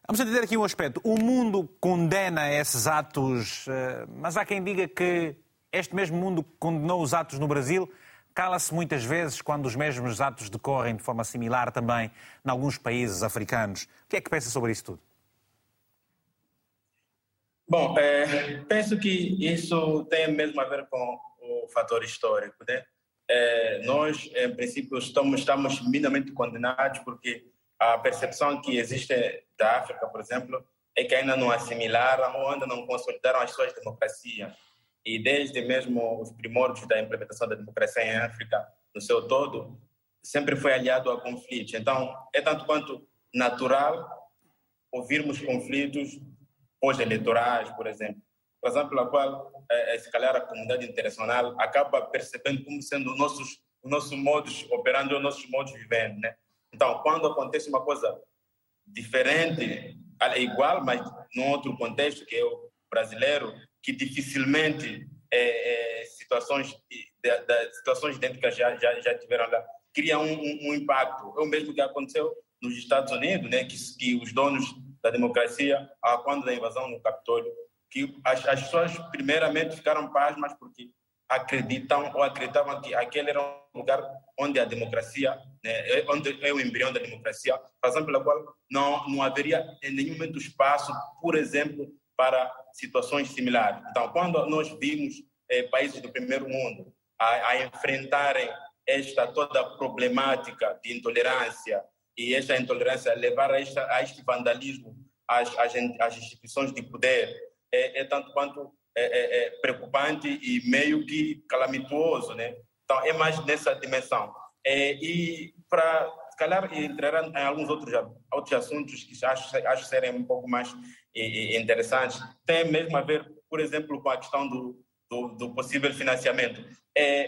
Vamos entender aqui um aspecto. O mundo condena esses atos, eh, mas há quem diga que este mesmo mundo condenou os atos no Brasil. Cala-se muitas vezes quando os mesmos atos decorrem de forma similar também em alguns países africanos. O que é que pensa sobre isso tudo? Bom, é, penso que isso tem mesmo a ver com o fator histórico. Né? É, nós, em princípio, estamos, estamos minimamente condenados porque a percepção que existe da África, por exemplo, é que ainda não assimilaram ou ainda não consolidaram as suas democracias. E desde mesmo os primórdios da implementação da democracia em África, no seu todo, sempre foi aliado a conflitos. Então, é tanto quanto natural ouvirmos conflitos pós-eleitorais, por exemplo. Razão pela qual, é, se calhar, a comunidade internacional acaba percebendo como sendo os nossos, o nosso modus operando, os nossos modos vivendo, né? Então, quando acontece uma coisa diferente, é igual, mas num outro contexto, que é o brasileiro, que dificilmente é, é, situações, de, de, situações idênticas já, já, já tiveram lá, cria um, um, um, impacto. É o mesmo que aconteceu nos Estados Unidos, né, que, que os donos da democracia, quando da invasão no Capitólio, que as, as pessoas primeiramente ficaram pasmas porque acreditam ou acreditavam que aquele era um lugar onde a democracia, né, é, onde é o embrião da democracia, razão pela qual não, não haveria em nenhum momento espaço, por exemplo, para situações similares. Então, quando nós vimos eh, países do primeiro mundo a, a enfrentarem esta toda problemática de intolerância e esta intolerância levar a, esta, a este vandalismo às, às, às instituições de poder, é, é tanto quanto é, é, é, preocupante e meio que calamitoso, né? Então, é mais nessa dimensão. É, e para, se calhar, entrar em alguns outros, outros assuntos que acho, acho serem um pouco mais interessantes, tem mesmo a ver, por exemplo, com a questão do, do, do possível financiamento.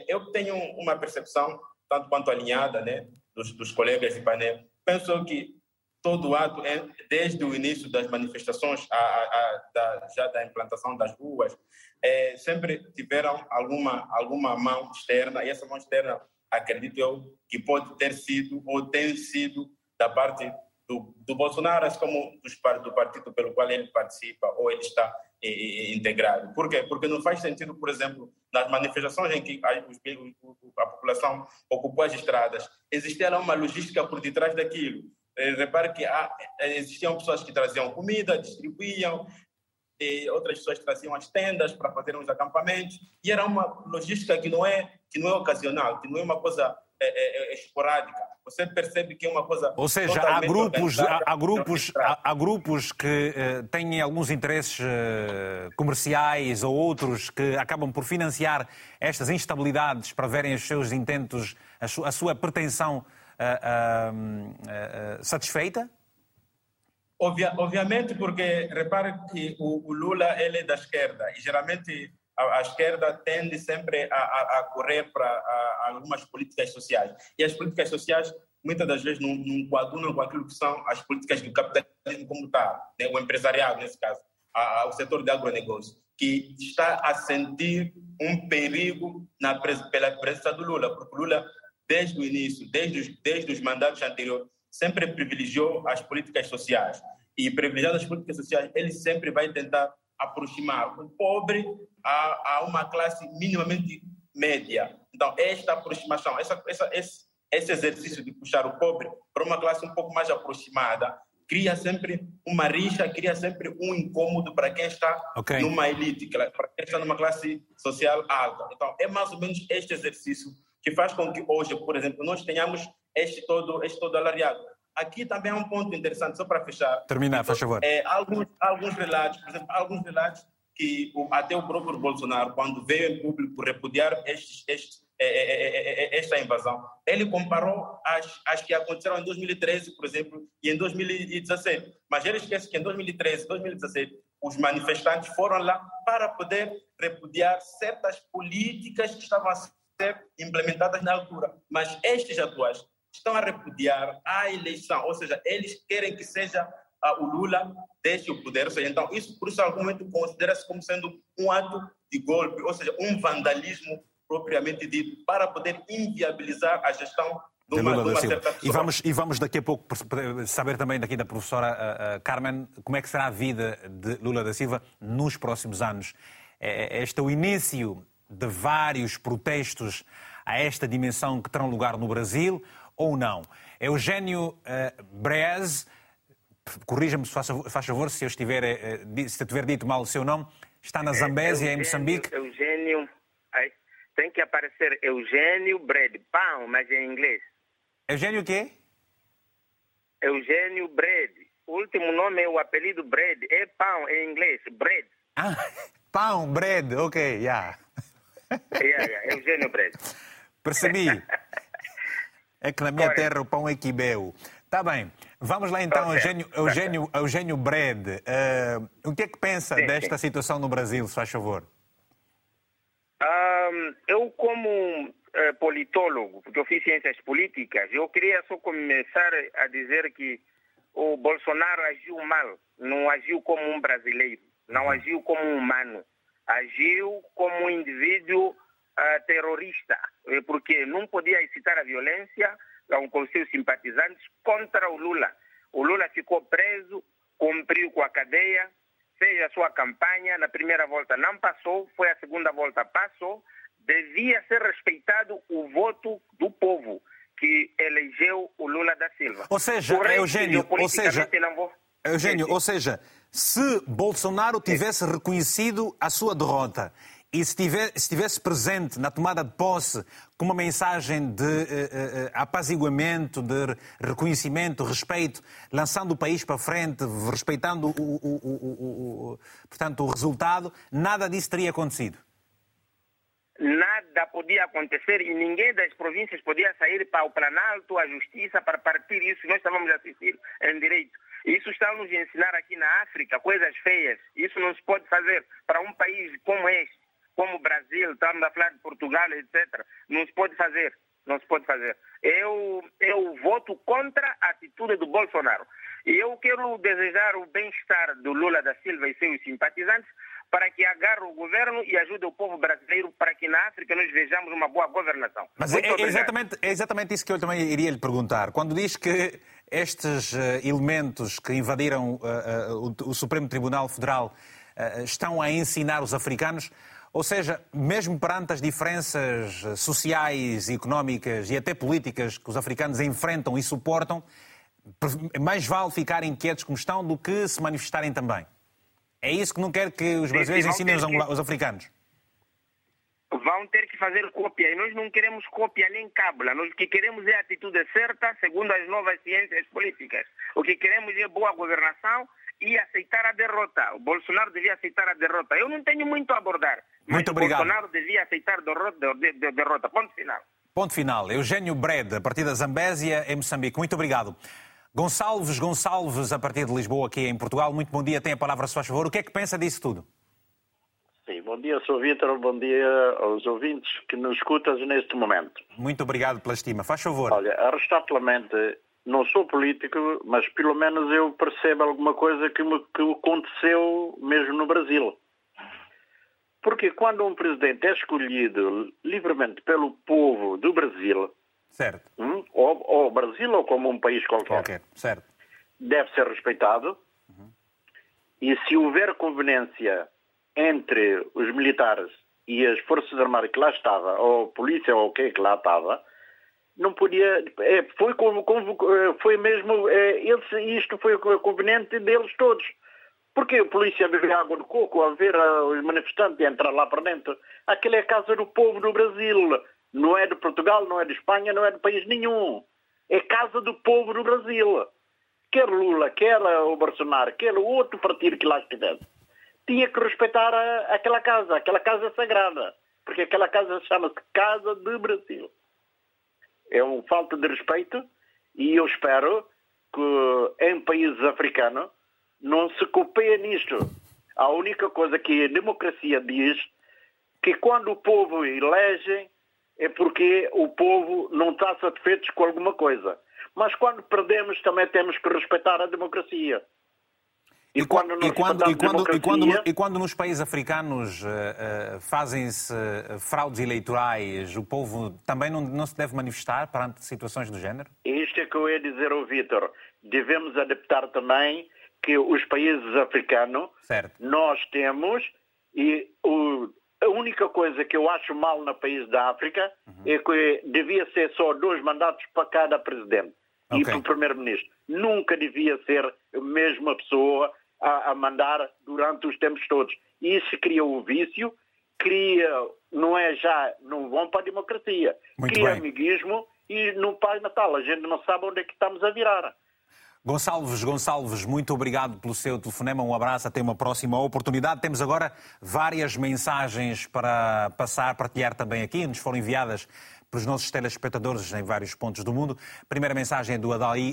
Eu tenho uma percepção, tanto quanto alinhada, né, dos, dos colegas de painel, penso que todo ato, desde o início das manifestações, a, a, da, já da implantação das ruas, é, sempre tiveram alguma, alguma mão externa, e essa mão externa, acredito eu, que pode ter sido ou tem sido da parte do, do Bolsonaro, assim como dos, do partido pelo qual ele participa ou ele está integrado. Por quê? Porque não faz sentido, por exemplo, nas manifestações em que a, a população ocupou as estradas, existia uma logística por detrás daquilo repare que há, eh, existiam pessoas que traziam comida, distribuíam, e outras pessoas traziam as tendas para fazerem os acampamentos, e era uma logística que não é, que não é ocasional, que não é uma coisa é, é, é esporádica. Você percebe que é uma coisa. Ou seja, há grupos, há, há, grupos, há, há, grupos que uh, têm alguns interesses uh, comerciais ou outros que acabam por financiar estas instabilidades para verem os seus intentos, a, su, a sua pretensão uh, satisfeita? Obvia, obviamente, porque repare que o, o, Lula ele é da esquerda e geralmente a, a esquerda tende sempre a, a, a correr para algumas políticas sociais. E as políticas sociais muitas das vezes não, coadunam com aquilo que são as políticas do capitalismo como está, né? o empresariado nesse caso, o setor de agronegócio, que está a sentir um perigo na, pela presença do Lula, porque o Lula desde o início, desde os, desde os mandatos anteriores, sempre privilegiou as políticas sociais. E privilegiando as políticas sociais, ele sempre vai tentar aproximar o pobre a, a uma classe minimamente média. Então, esta aproximação, essa, essa, esse, esse exercício de puxar o pobre para uma classe um pouco mais aproximada, cria sempre uma rixa, cria sempre um incômodo para quem está okay. numa elite, para quem está numa classe social alta. Então, é mais ou menos este exercício que faz com que hoje, por exemplo, nós tenhamos este todo, este todo alariado. Aqui também há um ponto interessante, só para fechar. Terminar, faz favor. É, alguns, alguns relatos, por exemplo, alguns relatos que até o próprio Bolsonaro, quando veio em público repudiar estes, estes, é, é, é, esta invasão, ele comparou as, as que aconteceram em 2013, por exemplo, e em 2017. Mas ele esquece que em 2013, 2017, os manifestantes foram lá para poder repudiar certas políticas que estavam a ser implementadas na altura. Mas estes atuais estão a repudiar a eleição, ou seja, eles querem que seja uh, o Lula deixe o poder. Ou seja, então, isso, por isso, algum momento, considera-se como sendo um ato de golpe, ou seja, um vandalismo propriamente dito, para poder inviabilizar a gestão de uma, de uma certa e vamos, e vamos daqui a pouco saber também daqui da professora uh, uh, Carmen como é que será a vida de Lula da Silva nos próximos anos. É, é este é o início de vários protestos a esta dimensão que terão lugar no Brasil ou não. Eugênio uh, corrija-me se faz, faz favor se eu, estiver, uh, se eu tiver dito mal o seu nome, está na Zambésia, em Moçambique. Eugênio, tem que aparecer Eugênio pão, mas em inglês. Eugênio o quê? Eugênio Bread. O último nome é o apelido Bread, é pão em inglês, bread. Ah, pão, bread, ok, yeah. Yeah. Eugênio Bread. Percebi. É que na minha Corre. terra o pão é quibeu. Está bem. Vamos lá então, okay. Eugênio, Eugênio, Eugênio Bred. Uh, o que é que pensa sim, desta sim. situação no Brasil, se faz favor? Um, eu, como uh, politólogo, porque eu fiz ciências políticas, eu queria só começar a dizer que o Bolsonaro agiu mal, não agiu como um brasileiro, não uhum. agiu como um humano, agiu como um indivíduo uh, terrorista, eh, porque não podia incitar a violência com seus simpatizantes contra o Lula. O Lula ficou preso, cumpriu com a cadeia, fez a sua campanha, na primeira volta não passou, foi a segunda volta passou, devia ser respeitado o voto do povo que elegeu o Lula da Silva. Ou seja, Porém, Eugênio, ou seja, vou... Eugênio, ou seja, se Bolsonaro tivesse reconhecido a sua derrota e se estivesse presente na tomada de posse com uma mensagem de uh, uh, apaziguamento, de reconhecimento, respeito, lançando o país para frente, respeitando o, o, o, o, portanto, o resultado, nada disso teria acontecido? Nada podia acontecer e ninguém das províncias podia sair para o Planalto, a Justiça, para partir isso. Nós estávamos a assistir em direito. Isso está nos ensinar aqui na África, coisas feias. Isso não se pode fazer para um país como este como o Brasil, estamos a falar de Portugal, etc. Não se pode fazer. Não se pode fazer. Eu, eu voto contra a atitude do Bolsonaro. E eu quero desejar o bem-estar do Lula da Silva e seus simpatizantes para que agarre o governo e ajude o povo brasileiro para que na África nós vejamos uma boa governação. Mas é, é, exatamente, é exatamente isso que eu também iria lhe perguntar. Quando diz que estes uh, elementos que invadiram uh, uh, o, o, Supremo Tribunal Federal estão a ensinar os africanos, ou seja, mesmo perante as diferenças sociais, económicas e até políticas que os africanos enfrentam e suportam, mais vale ficarem quietos como estão do que se manifestarem também. É isso que não quer que os brasileiros ensinem aos africanos vão ter que fazer cópia. E nós não queremos cópia nem cábula. Nós o que queremos é a atitude certa, segundo as novas ciências políticas. O que queremos é boa governação e aceitar a derrota. O Bolsonaro devia aceitar a derrota. Eu não tenho muito a abordar. Muito obrigado. O Bolsonaro devia aceitar a derrota. Ponto final. Ponto final. Eugênio Bred, a partir da Zambésia, em Moçambique. Muito obrigado. Gonçalves Gonçalves, a partir de Lisboa, aqui em Portugal. Muito bom dia. Tem a palavra, se faz favor. O que é que pensa disso tudo? Bom dia, Sr. Vítor. Bom dia aos ouvintes que nos escutas neste momento. Muito obrigado pela estima. Faz favor. Olha, aristotelamente, não sou político, mas pelo menos eu percebo alguma coisa que, me, que aconteceu mesmo no Brasil. Porque quando um presidente é escolhido livremente pelo povo do Brasil, certo. Hum, ou, ou Brasil ou como um país qualquer, okay, certo. deve ser respeitado. Uhum. E se houver conveniência entre os militares e as forças armadas que lá estavam, ou a polícia ou o que é que lá estava, não podia. É, foi como, como, é, foi mesmo. É, isto foi conveniente deles todos. Porque a polícia beber água de coco a ver os manifestantes entrar lá para dentro. Aquilo é a casa do povo do Brasil. Não é de Portugal, não é de Espanha, não é de país nenhum. É casa do povo do Brasil. Quer Lula, quer o Bolsonaro, quer o outro partido que lá estivesse. Tinha que respeitar a, aquela casa, aquela casa sagrada, porque aquela casa chama-se Casa de Brasil. É uma falta de respeito e eu espero que em países africanos não se copeia nisto. A única coisa que a democracia diz que quando o povo elege é porque o povo não está satisfeito com alguma coisa. Mas quando perdemos também temos que respeitar a democracia. E, quando, e, quando, e, quando, e, quando, e quando nos países africanos uh, uh, fazem-se uh, fraudes eleitorais, o povo também não, não, se deve manifestar perante situações do género? Isto é que eu ia dizer ao Vítor. Devemos adaptar também que os países africanos, certo. nós temos, e o, a única coisa que eu acho mal no país da África uhum. é que devia ser só dois mandatos para cada presidente okay. e para o primeiro-ministro. Nunca devia ser a mesma pessoa a, a, mandar durante os tempos todos. Isso cria o vício, cria, não é já, não vão para a democracia, Muito cria bem. amiguismo e no Pai Natal a gente não sabe onde é que estamos a virar. Gonçalves, Gonçalves, muito obrigado pelo seu telefonema. Um abraço, até uma próxima oportunidade. Temos agora várias mensagens para passar, partilhar também aqui. Nos foram enviadas pelos nossos telespectadores em vários pontos do mundo. Primeira mensagem é do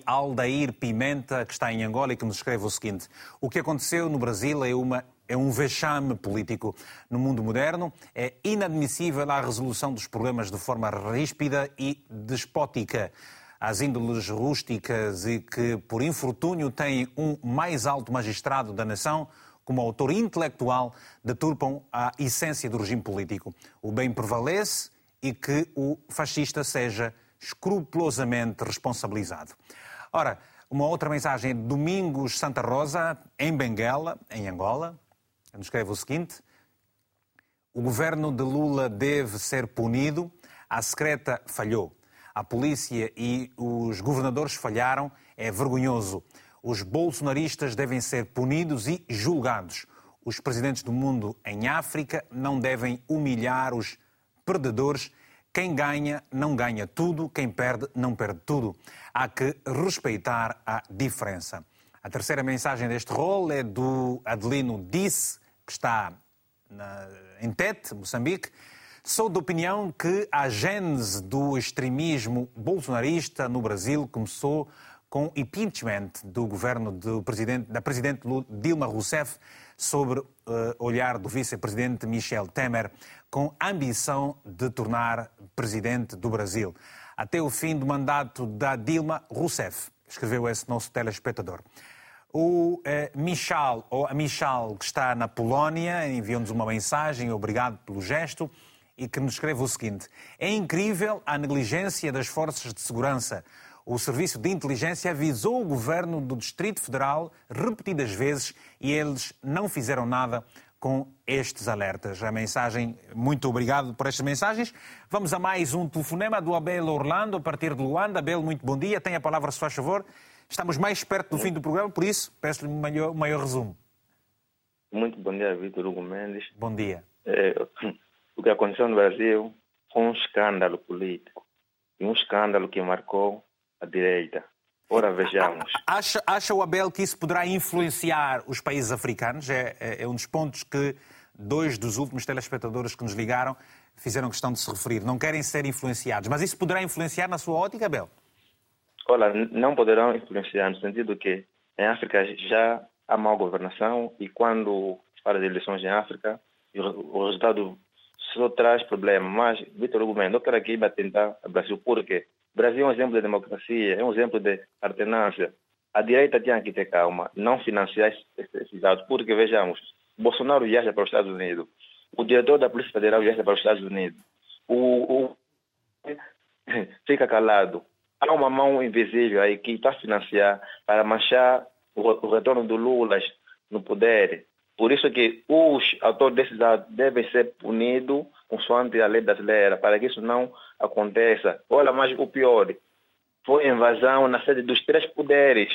Aldair Pimenta, que está em Angola e que nos escreve o seguinte: O que aconteceu no Brasil é uma é um vexame político. No mundo moderno, é inadmissível a resolução dos problemas de forma ríspida e despótica às índoles rústicas e que, por infortúnio, têm um mais alto magistrado da nação como autor intelectual, deturpam a essência do regime político. O bem prevalece e que o fascista seja escrupulosamente responsabilizado. Ora, uma outra mensagem de Domingos Santa Rosa, em Benguela, em Angola, nos escreve o seguinte: O governo de Lula deve ser punido, a secreta falhou. A polícia e os governadores falharam, é vergonhoso. Os bolsonaristas devem ser punidos e julgados. Os presidentes do mundo em África não devem humilhar os perdedores. Quem ganha, não ganha tudo, quem perde, não perde tudo. Há que respeitar a diferença. A terceira mensagem deste rol é do Adelino Disse, que está na, em Tete, Moçambique. Sou da opinião que a gênese do extremismo bolsonarista no Brasil começou com o impeachment do governo do presidente, da presidente Dilma Rousseff sobre olhar do vice-presidente Michel Temer, com a ambição de tornar presidente do Brasil. Até o fim do mandato da Dilma Rousseff, escreveu esse nosso telespectador. O eh, Michal, ou a Michal, que está na Polónia, enviou-nos uma mensagem, obrigado pelo gesto e que nos escreve o seguinte: É incrível a negligência das forças de segurança. O Serviço de Inteligência avisou o governo do Distrito Federal repetidas vezes e eles não fizeram nada com estes alertas. A mensagem, muito obrigado por estas mensagens. Vamos a mais um telefonema do Abel Orlando, a partir de Luanda. Abel, muito bom dia. Tem a palavra, se faz favor. Estamos mais perto do fim do programa, por isso peço-lhe um maior, maior resumo. Muito bom dia, Vitor Hugo Mendes. Bom dia. É, o que aconteceu no Brasil foi um escândalo político e um escândalo que marcou a direita. Ora, vejamos. Acha, acha o Abel que isso poderá influenciar os países africanos? É, é, é, um dos pontos que dois dos últimos telespectadores que nos ligaram fizeram questão de se referir. Não querem ser influenciados, mas isso poderá influenciar na sua ótica, Abel? Olha, não poderão influenciar no sentido que em África já há má governação e quando se fala de eleições em África, o resultado só traz problema. Mas, Vitor Hugo Mendes, eu quero aqui tentar o Brasil. Por quê? O Brasil é um exemplo de democracia, é um exemplo de alternância. A direita tinha que ter calma, não financiar esses atos. Porque, vejamos, Bolsonaro viaja para os Estados Unidos, o diretor da Polícia Federal viaja para os Estados Unidos, o, o fica calado. Há uma mão invisível aí que está a financiar para manchar o, o retorno do Lula no poder. Por isso que os autores desses atos devem ser punidos consoante a lei brasileira, para que isso não aconteça. Olha, mas o pior, foi invasão na sede dos três poderes,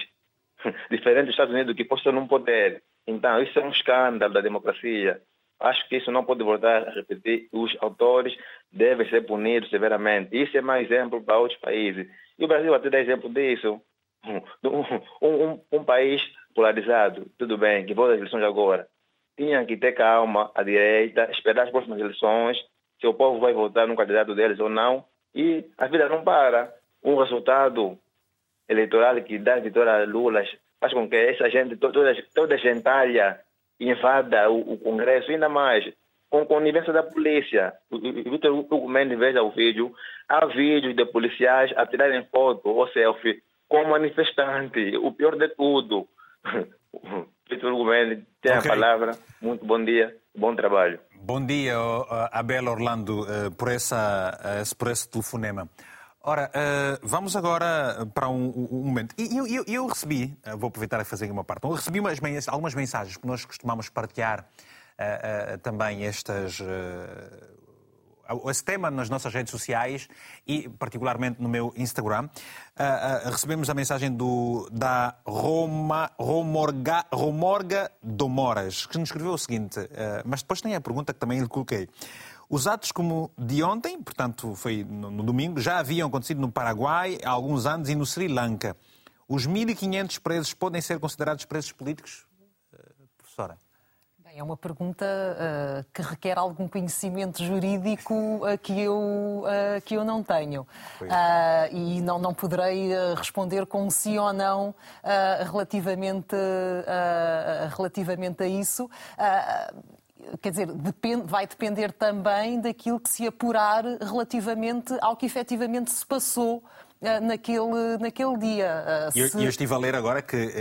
diferente dos Estados Unidos, que postam num poder. Então, isso é um escândalo da democracia. Acho que isso não pode voltar a repetir. Os autores devem ser punidos severamente. Isso é mais exemplo para outros países. E o Brasil até dá exemplo disso. Um, um, um país polarizado, tudo bem, que volta às eleições agora. Tinha que ter calma, a direita, esperar as próximas eleições, se o povo vai votar no candidato deles ou não, e a vida não para. Um resultado eleitoral que dá vitória a Lula faz com que essa gente, toda, toda a gentalha, invada o, o Congresso, ainda mais com conivência da polícia. Vitor Hugo Mendes veja o vídeo, há vídeos de policiais a tirarem foto ou selfie com manifestante. O pior de tudo. Vitor Hugo Mendes tem okay. a palavra. Muito bom dia, bom trabalho. Bom dia, Abel Orlando, eh, por, essa, eh, por esse telefonema. Ora, uh, vamos agora para um, um momento. Eu, eu, eu, recebi, vou aproveitar a fazer uma parte, eu recebi umas, algumas mensagens que nós costumamos partilhar também estas esse tema nas nossas redes sociais e particularmente no meu Instagram. Uh, uh, recebemos a mensagem do, da Roma, Romorga, Romorga Domoras, que nos escreveu o seguinte, uh, mas depois tem a pergunta que também lhe coloquei. Os atos como de ontem, portanto foi no, no domingo, já haviam acontecido no Paraguai há alguns anos e no Sri Lanka. Os 1.500 presos podem ser considerados presos políticos? professora? É uma pergunta uh, que requer algum conhecimento jurídico uh, que, eu, uh, que eu não tenho. e não, não poderei responder com sim ou não relativamente, relativamente a isso quer dizer, depende, vai depender também daquilo que se apurar relativamente ao que efetivamente se passou naquele, naquele dia. Se... Eu, eu estive a ler agora que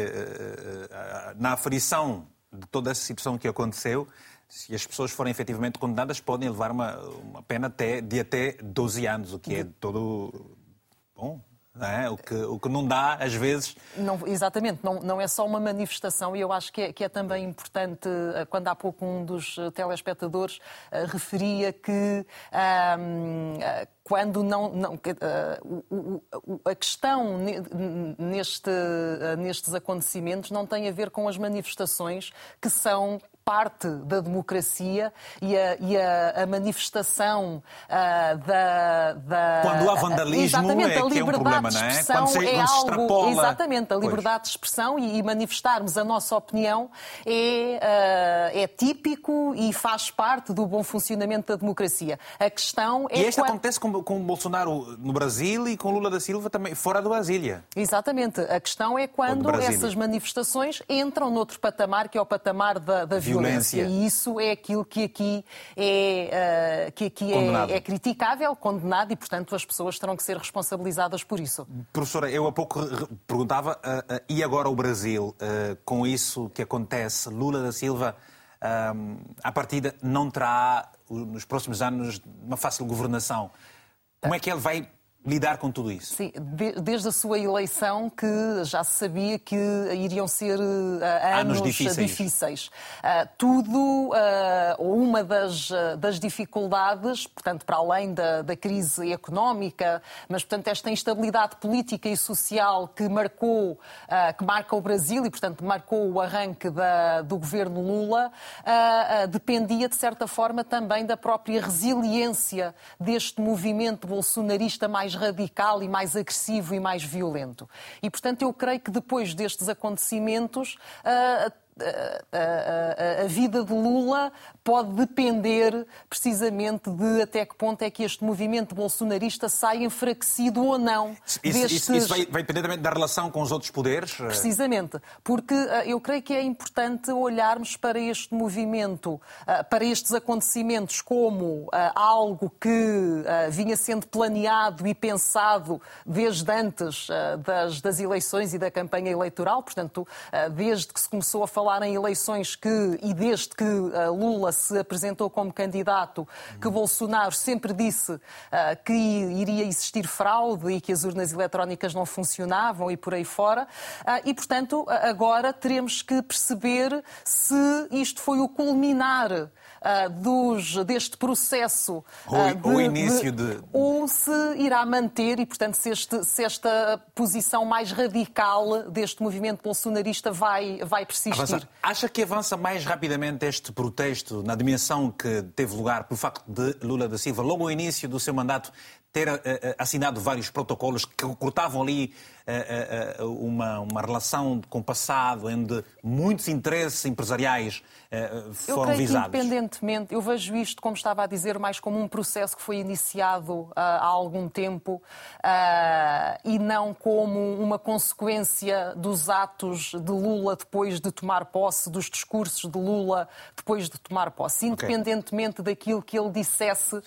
na aferição de toda essa situação que aconteceu, se as pessoas forem efetivamente condenadas, podem levar uma, uma pena até, de até 12 anos, o que é todo bom. É? O, que, o que não dá, às vezes. Não, exatamente, não, não é só uma manifestação, e eu acho que é, que é também importante, eh, quando há pouco um dos eh, telespectadores uh, referia que. Uh, quando não, não a questão neste, nestes acontecimentos não tem a ver com as manifestações que são parte da democracia e a, e a, a manifestação uh, da, da, Quando há vandalismo é que é um problema, não é? Quando se, é algo, extrapola... Exatamente, a liberdade pois. de expressão e, e, manifestarmos a nossa opinião é, uh, é típico e faz parte do bom funcionamento da democracia. A questão é... E isto quando... acontece com, com Bolsonaro no Brasil e com Lula da Silva também fora do Brasília. Exatamente. A questão é quando essas manifestações entram noutro patamar, que é o patamar da, da violência violência. E isso é aquilo que aqui é, uh, que aqui é, é, criticável, condenado e, portanto, as pessoas terão que ser responsabilizadas por isso. Professora, eu há pouco perguntava, uh, uh, e agora o Brasil, com isso que acontece, Lula da Silva, a partida não terá, nos próximos anos, uma fácil governação. Como é que ele vai lidar com tudo isso? Sim, desde a sua eleição que já se sabia que iriam ser uh, anos, anos, difíceis. difíceis. Uh, tudo, uh, uma das, das dificuldades, portanto, para além da, da crise económica, mas, portanto, esta instabilidade política e social que marcou, que marca o Brasil e, portanto, marcou o arranque da, do governo Lula, dependia, de certa forma, também da própria resiliência deste movimento bolsonarista mais radical e mais agressivo e mais violento. E, portanto, eu creio que depois destes acontecimentos, uh, a, a, a, vida de Lula pode depender precisamente de até que ponto é que este movimento bolsonarista sai enfraquecido ou não. Isso, destes... isso, isso vai, vai, depender também da relação com os outros poderes? Precisamente, porque uh, eu creio que é importante olharmos para este movimento, uh, para estes acontecimentos como uh, algo que vinha sendo planeado e pensado desde antes das, das, eleições e da campanha eleitoral, portanto, desde que se começou a falar em eleições que, e desde que Lula se apresentou como candidato, que Bolsonaro sempre disse uh, que iria existir fraude e que as urnas eletrónicas não funcionavam e por aí fora. Uh, e, portanto, agora teremos que perceber se isto foi o culminar uh, dos, deste processo. Uh, de, o início de, de, Ou se irá manter e, portanto, se, este, se esta posição mais radical deste movimento bolsonarista vai, vai persistir. Avançar. Acha que avança mais rapidamente este protesto na dimensão que teve lugar pelo facto de Lula da Silva, logo ao início do seu mandato, ter uh, assinado vários protocolos que cortavam ali uma, uma relação com o passado, onde muitos interesses empresariais foram eu creio visados. Que independentemente, eu vejo isto, como estava a dizer, mais como um processo que foi iniciado há algum tempo e não como uma consequência dos atos de Lula depois de tomar posse, dos discursos de Lula depois de tomar posse. Independentemente okay. daquilo que ele dissesse,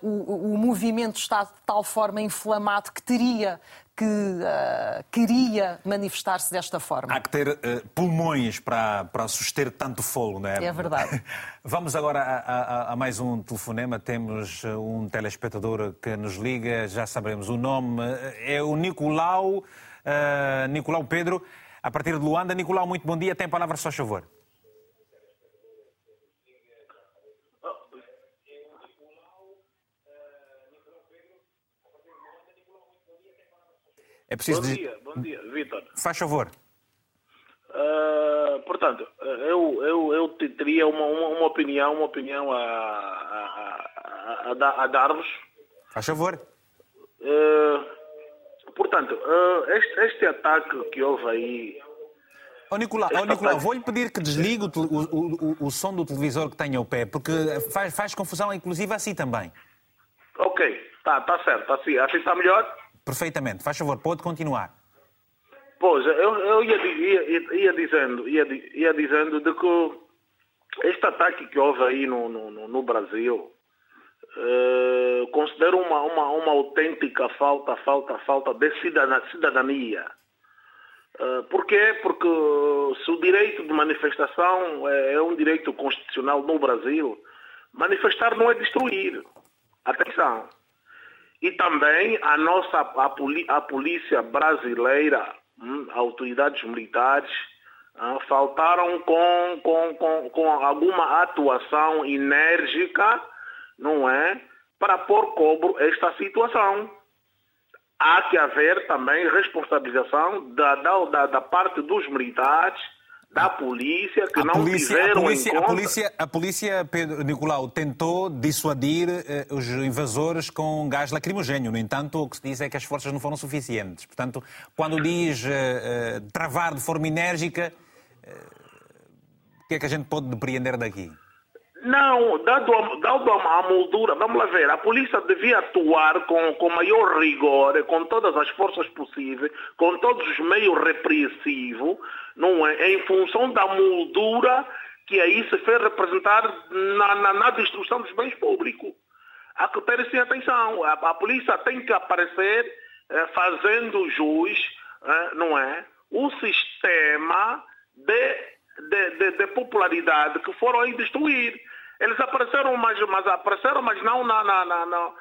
o, o movimento está de tal forma inflamado que teria que uh, queria manifestar-se desta forma. Há que ter uh, pulmões para, para suster tanto fogo, não é? É verdade. Vamos agora a, a, a, mais um telefonema. Temos eh, um telespectador que nos liga, já saberemos o nome. É o Nicolau, uh, Nicolau Pedro, a partir de Luanda. Nicolau, muito bom dia. Tem a palavra, só favor. É preciso bom dia, bom dia, Vitor. Faz favor. Uh, portanto, eu, eu, eu teria uma, uma, uma opinião, uma opinião a, a, a, a dar-vos. Faz favor. Uh, portanto, uh, este, este ataque que houve aí. Ó oh, Nicolau, oh, Nicolau vou-lhe pedir que desligue o, o, o, o, som do televisor que tem ao pé, porque faz, faz confusão, inclusive assim também. Ok, está tá certo, assim, assim está melhor? Perfeitamente. Faz favor, pode continuar. Pois, eu, eu ia, ia, ia, dizendo, ia, ia dizendo de que este ataque que houve aí no, no, no Brasil, eh, considero uma, uma, uma autêntica falta, falta, falta de cidadania. Uh, por quê? Porque se o direito de manifestação é, é um direito constitucional no Brasil, manifestar não é destruir. Atenção. E também a nossa a, a polícia brasileira, hum, autoridades militares, hum, faltaram com, com, com, com alguma atuação enérgica, não é? Para pôr cobro esta situação. Há que haver também responsabilização da, da, da parte dos militares, da polícia que a não polícia, tiveram a polícia, em conta... A polícia, a polícia, Pedro Nicolau, tentou dissuadir eh, os invasores com gás lacrimogéneo. No entanto, o que se diz é que as forças não foram suficientes. Portanto, quando diz eh, eh travar de forma enérgica, eh, o que é que a gente pode depreender daqui? Não, dado, a, dado a moldura, vamos lá ver, a polícia devia atuar com, com maior rigor, com todas as forças possíveis, com todos os meios repressivos, não é? Em função da moldura que aí se fez representar na, na, na destruição dos bens públicos. Há que ter atenção. A, a, polícia tem que aparecer eh, fazendo jus, eh, não é? O sistema de, de, de, de popularidade que foram aí destruir. Eles apareceram, mas, mas apareceram, mas não na, na, na, na,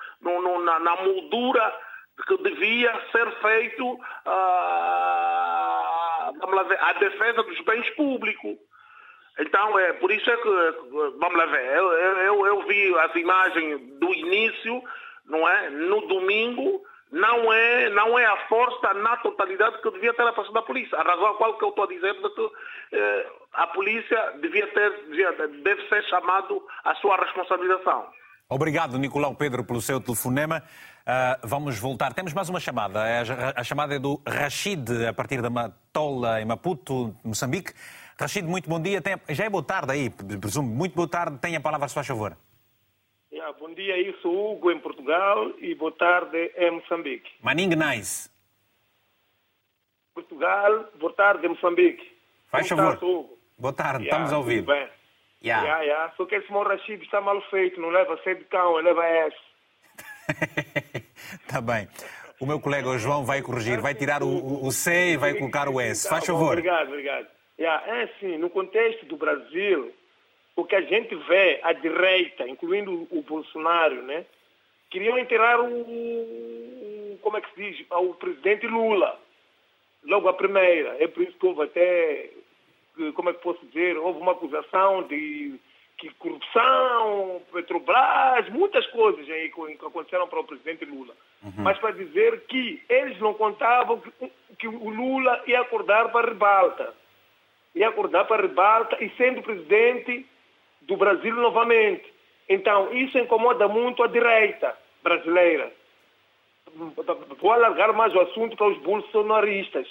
na, na moldura que devia ser feito uh, vamos lá ver, a defesa dos bens públicos. Então, é, por isso é que, vamos lá ver, eu, eu, eu vi as imagens do início, não é? No domingo, não é, não é a força na totalidade que devia ter a força da polícia. A razão a qual que eu estou a dizer é que eh, a polícia devia ter, devia, deve ser chamado à sua responsabilização. Obrigado, Nicolau Pedro, pelo seu telefonema. Uh, vamos voltar. Temos mais uma chamada. A, a, chamada é do Rachid, a partir da Matola, em Maputo, Moçambique. Rachid, muito bom dia. Tem, já é boa tarde aí, presumo. Muito boa tarde. Tenha a palavra, se faz favor. Yeah, bom dia, eu sou Hugo, em Portugal, e boa tarde em Moçambique. Maning Nice. Portugal, boa tarde em Moçambique. Faz Como favor. Hugo? Boa tarde, yeah, estamos a ouvir. Bem. Yeah. Yeah, yeah. Só que esse meu Rachid está mal feito, não leva C de cão, leva S. Está bem. O meu colega João vai corrigir, vai tirar o, o C e vai colocar o S. Faz favor. Obrigado, obrigado. É assim, no contexto do Brasil, o que a gente vê, a direita, incluindo o Bolsonaro, né, queriam enterrar o, como é que se diz, o presidente Lula, logo a primeira. É por isso que houve até, como é que posso dizer, houve uma acusação de que corrupção, Petrobras, muitas coisas aí que aconteceram para o presidente Lula. Uhum. Mas para dizer que eles não contavam que, que o Lula ia acordar para a ribalta. Ia acordar para a ribalta e sendo presidente do Brasil novamente. Então, isso incomoda muito a direita brasileira. vou alargar mais o assunto para os bolsonaristas.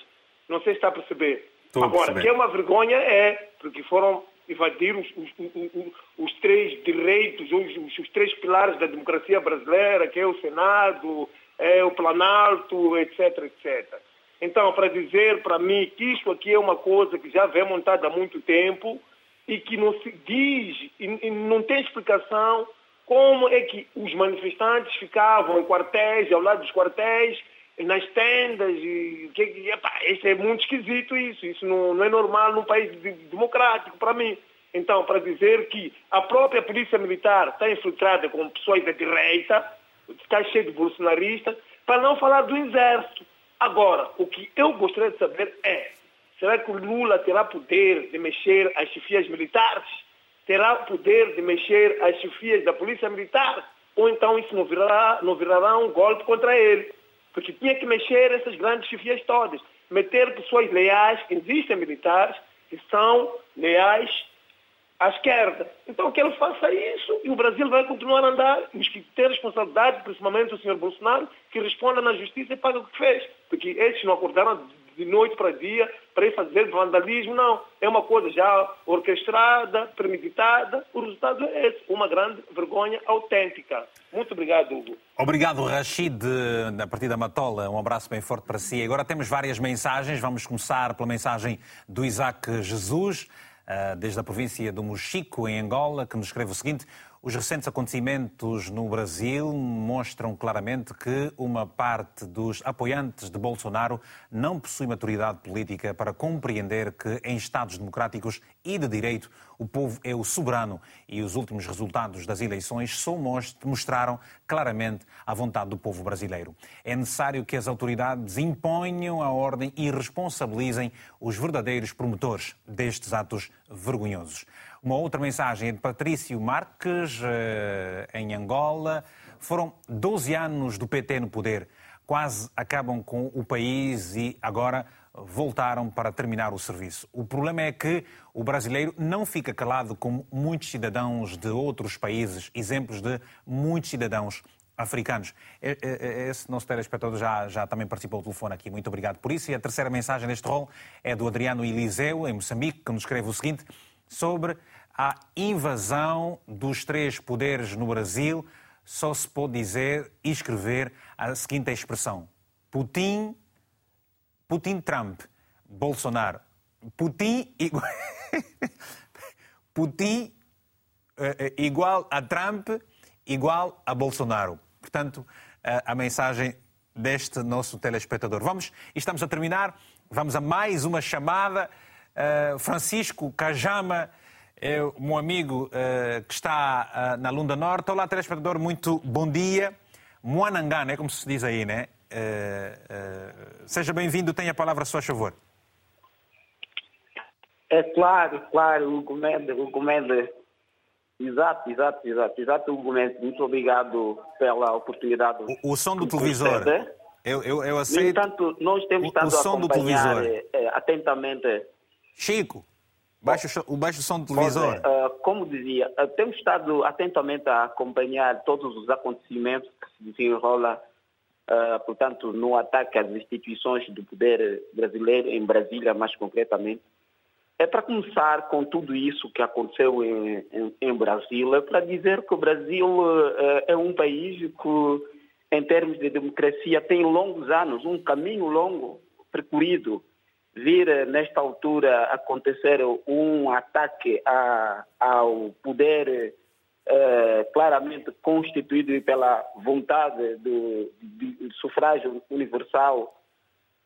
Não sei se está a perceber. Estou Agora, a que é uma vergonha é porque foram invadir os, os, os, os três direitos, os, três pilares da democracia brasileira, que é o Senado, é o Planalto, etc, etc. Então, para dizer para mim que isto aqui é uma coisa que já vem montada há muito tempo e que não se diz, e, e não tem explicação como é que os manifestantes ficavam em quartéis, ao lado dos quartéis, nas tendas, e que, epá, isso é muito esquisito isso, isso não, não é normal num país democrático para mim. Então, para dizer que a própria polícia militar está infiltrada com pessoas da direita, está cheio de bolsonaristas, para não falar do exército. Agora, o que eu gostaria de saber é, será que o Lula terá poder de mexer as chefias militares? Terá poder de mexer as chefias da polícia militar? Ou então isso não virará, não virará um golpe contra ele? Porque tinha que mexer essas grandes chefias todas. Meter pessoas leais, existem militares que são leais à esquerda. Então que ele faça isso e o Brasil vai continuar a andar. Temos que ter responsabilidade, principalmente o senhor Bolsonaro, que responda na justiça e pague o que fez. Porque esses não acordaram de noite para dia para ir fazer vandalismo, não. É uma coisa já orquestrada, premeditada. O resultado é esse, uma grande vergonha autêntica. Muito obrigado, Hugo. Obrigado, Rachid, a partir da Matola. Um abraço bem forte para si. Agora temos várias mensagens. Vamos começar pela mensagem do Isaac Jesus. Ah, desde a província do Mochico, em Angola, que nos escreve o seguinte: os recentes acontecimentos no Brasil mostram claramente que uma parte dos apoiantes de Bolsonaro não possui maturidade política para compreender que em Estados democráticos e de direito o povo é o soberano e os últimos resultados das eleições só mostraram claramente a vontade do povo brasileiro. É necessário que as autoridades imponham a ordem e responsabilizem os verdadeiros promotores destes atos vergonhosos. Uma outra mensagem é de Patrício Marques, eh, em Angola. Foram 12 anos do PT no poder, quase acabam com o país e agora voltaram para terminar o serviço. O problema é que o brasileiro não fica calado como muitos cidadãos de outros países, exemplos de muitos cidadãos africanos. Esse nosso telespectador já, já também participou do telefone aqui. Muito obrigado por isso. E a terceira mensagem deste rol é do Adriano Eliseu, em Moçambique, que nos escreve o seguinte sobre a invasão dos três poderes no Brasil, só se pode dizer e escrever a seguinte expressão: Putin, Putin Trump, Bolsonaro. Putin igual, Putin uh, igual a Trump igual a Bolsonaro. Portanto, uh, a mensagem deste nosso telespectador. Vamos, estamos a terminar. Vamos a mais uma chamada. Francisco Cajama é o meu amigo uh, que está uh, na Lunda Norte. Olá, telespectador, muito bom dia. Moanangana, é como se diz aí, né? Uh, seja bem-vindo, tenha a palavra a seu favor. É claro, claro, o Gomes, o Gomes. Exato, exato, exato, exato, o Gomes. Muito obrigado pela oportunidade. O, o som do televisor. Eu, eu, eu aceito. No entanto, nós temos estado o, som a acompanhar do televisor. Atentamente. Chico, Baixo, o baixo som do televisor. Uh, como dizia, uh, temos estado atentamente a acompanhar todos os acontecimentos que se desenrolam, uh, portanto, no ataque às instituições do poder brasileiro, em Brasília mais concretamente. É para começar com tudo isso que aconteceu em, em, em Brasil, é para dizer que o Brasil é um país que, em termos de democracia, tem longos anos, um caminho longo percorrido vir eh, nesta altura acontecer um ataque a, ao poder eh, claramente constituído pela vontade do, de sufrágio universal,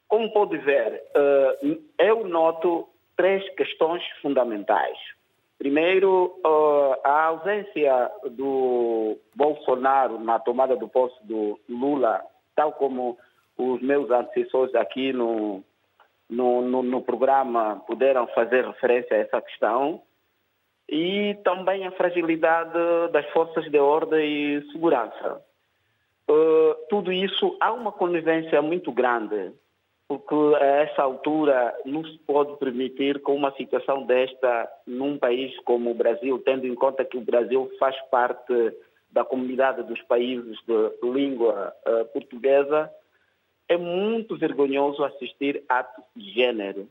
como pode ver, eh, eu noto três questões fundamentais. Primeiro, a ausência do Bolsonaro na tomada do posto do Lula, tal como os meus antecessores aqui no, no, no, no, programa puderam fazer referência a essa questão e também a fragilidade das forças de ordem e segurança. Uh, tudo isso há uma conivência muito grande, porque a essa altura não se pode permitir com uma situação desta num país como o Brasil, tendo em conta que o Brasil faz parte da comunidade dos países de língua uh, portuguesa, é muito vergonhoso assistir atos de gênero.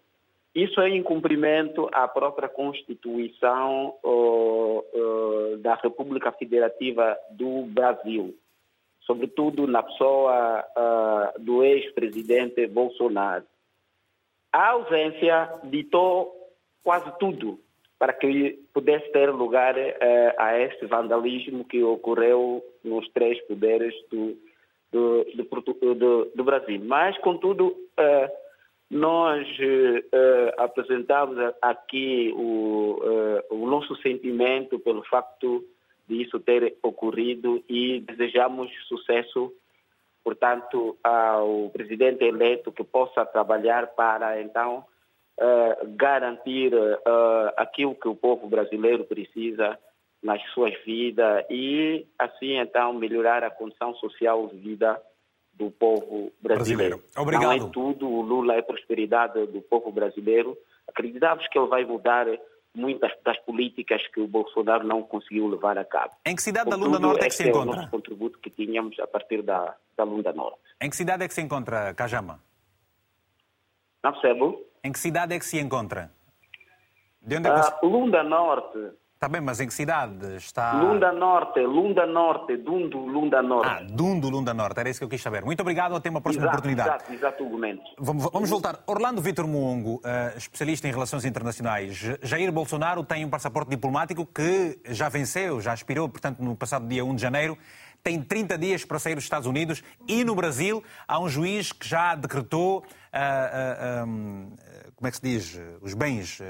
Isso é em cumprimento à própria Constituição uh, uh, da República Federativa do Brasil, sobretudo na pessoa do ex-presidente Bolsonaro. A ausência ditou quase tudo para que pudesse ter lugar uh, a este vandalismo que ocorreu nos três poderes do, do, do, do, do Brasil. Mas, contudo, uh, nós uh, apresentamos aqui o, o nosso sentimento pelo facto de isso ter ocorrido e desejamos sucesso, portanto, ao presidente eleito que possa trabalhar para, então, garantir aquilo que o povo brasileiro precisa nas suas vidas e, assim, então, melhorar a condição social de vida do povo brasileiro. brasileiro. Obrigado. Não é tudo, o Lula é prosperidade do povo brasileiro. Acreditamos que ele vai mudar muitas das políticas que o Bolsonaro não conseguiu levar a cabo. Em que cidade da Lunda Norte é que se encontra? é o nosso contributo que tínhamos a partir da, da Lunda Norte. Em que cidade é que se encontra, Cajama? Não percebo. Em que cidade é que se encontra? De onde é que uh, Lunda Norte. Está bem, mas em que cidade está? Lunda Norte, Lunda Norte, Dundo, Lunda Norte. Ah, Dundo, Lunda Norte, era isso que eu quis saber. Muito obrigado, até uma próxima exato, oportunidade. Exato, exatamente. Vamos, vamos voltar. Orlando Vitor Muongo, uh, especialista em relações internacionais. Jair Bolsonaro tem um passaporte diplomático que já venceu, já expirou, portanto, no passado dia 1 de janeiro tem 30 dias para sair dos Estados Unidos e no Brasil há um juiz que já decretou, uh, uh, um, como é que se diz, os bens,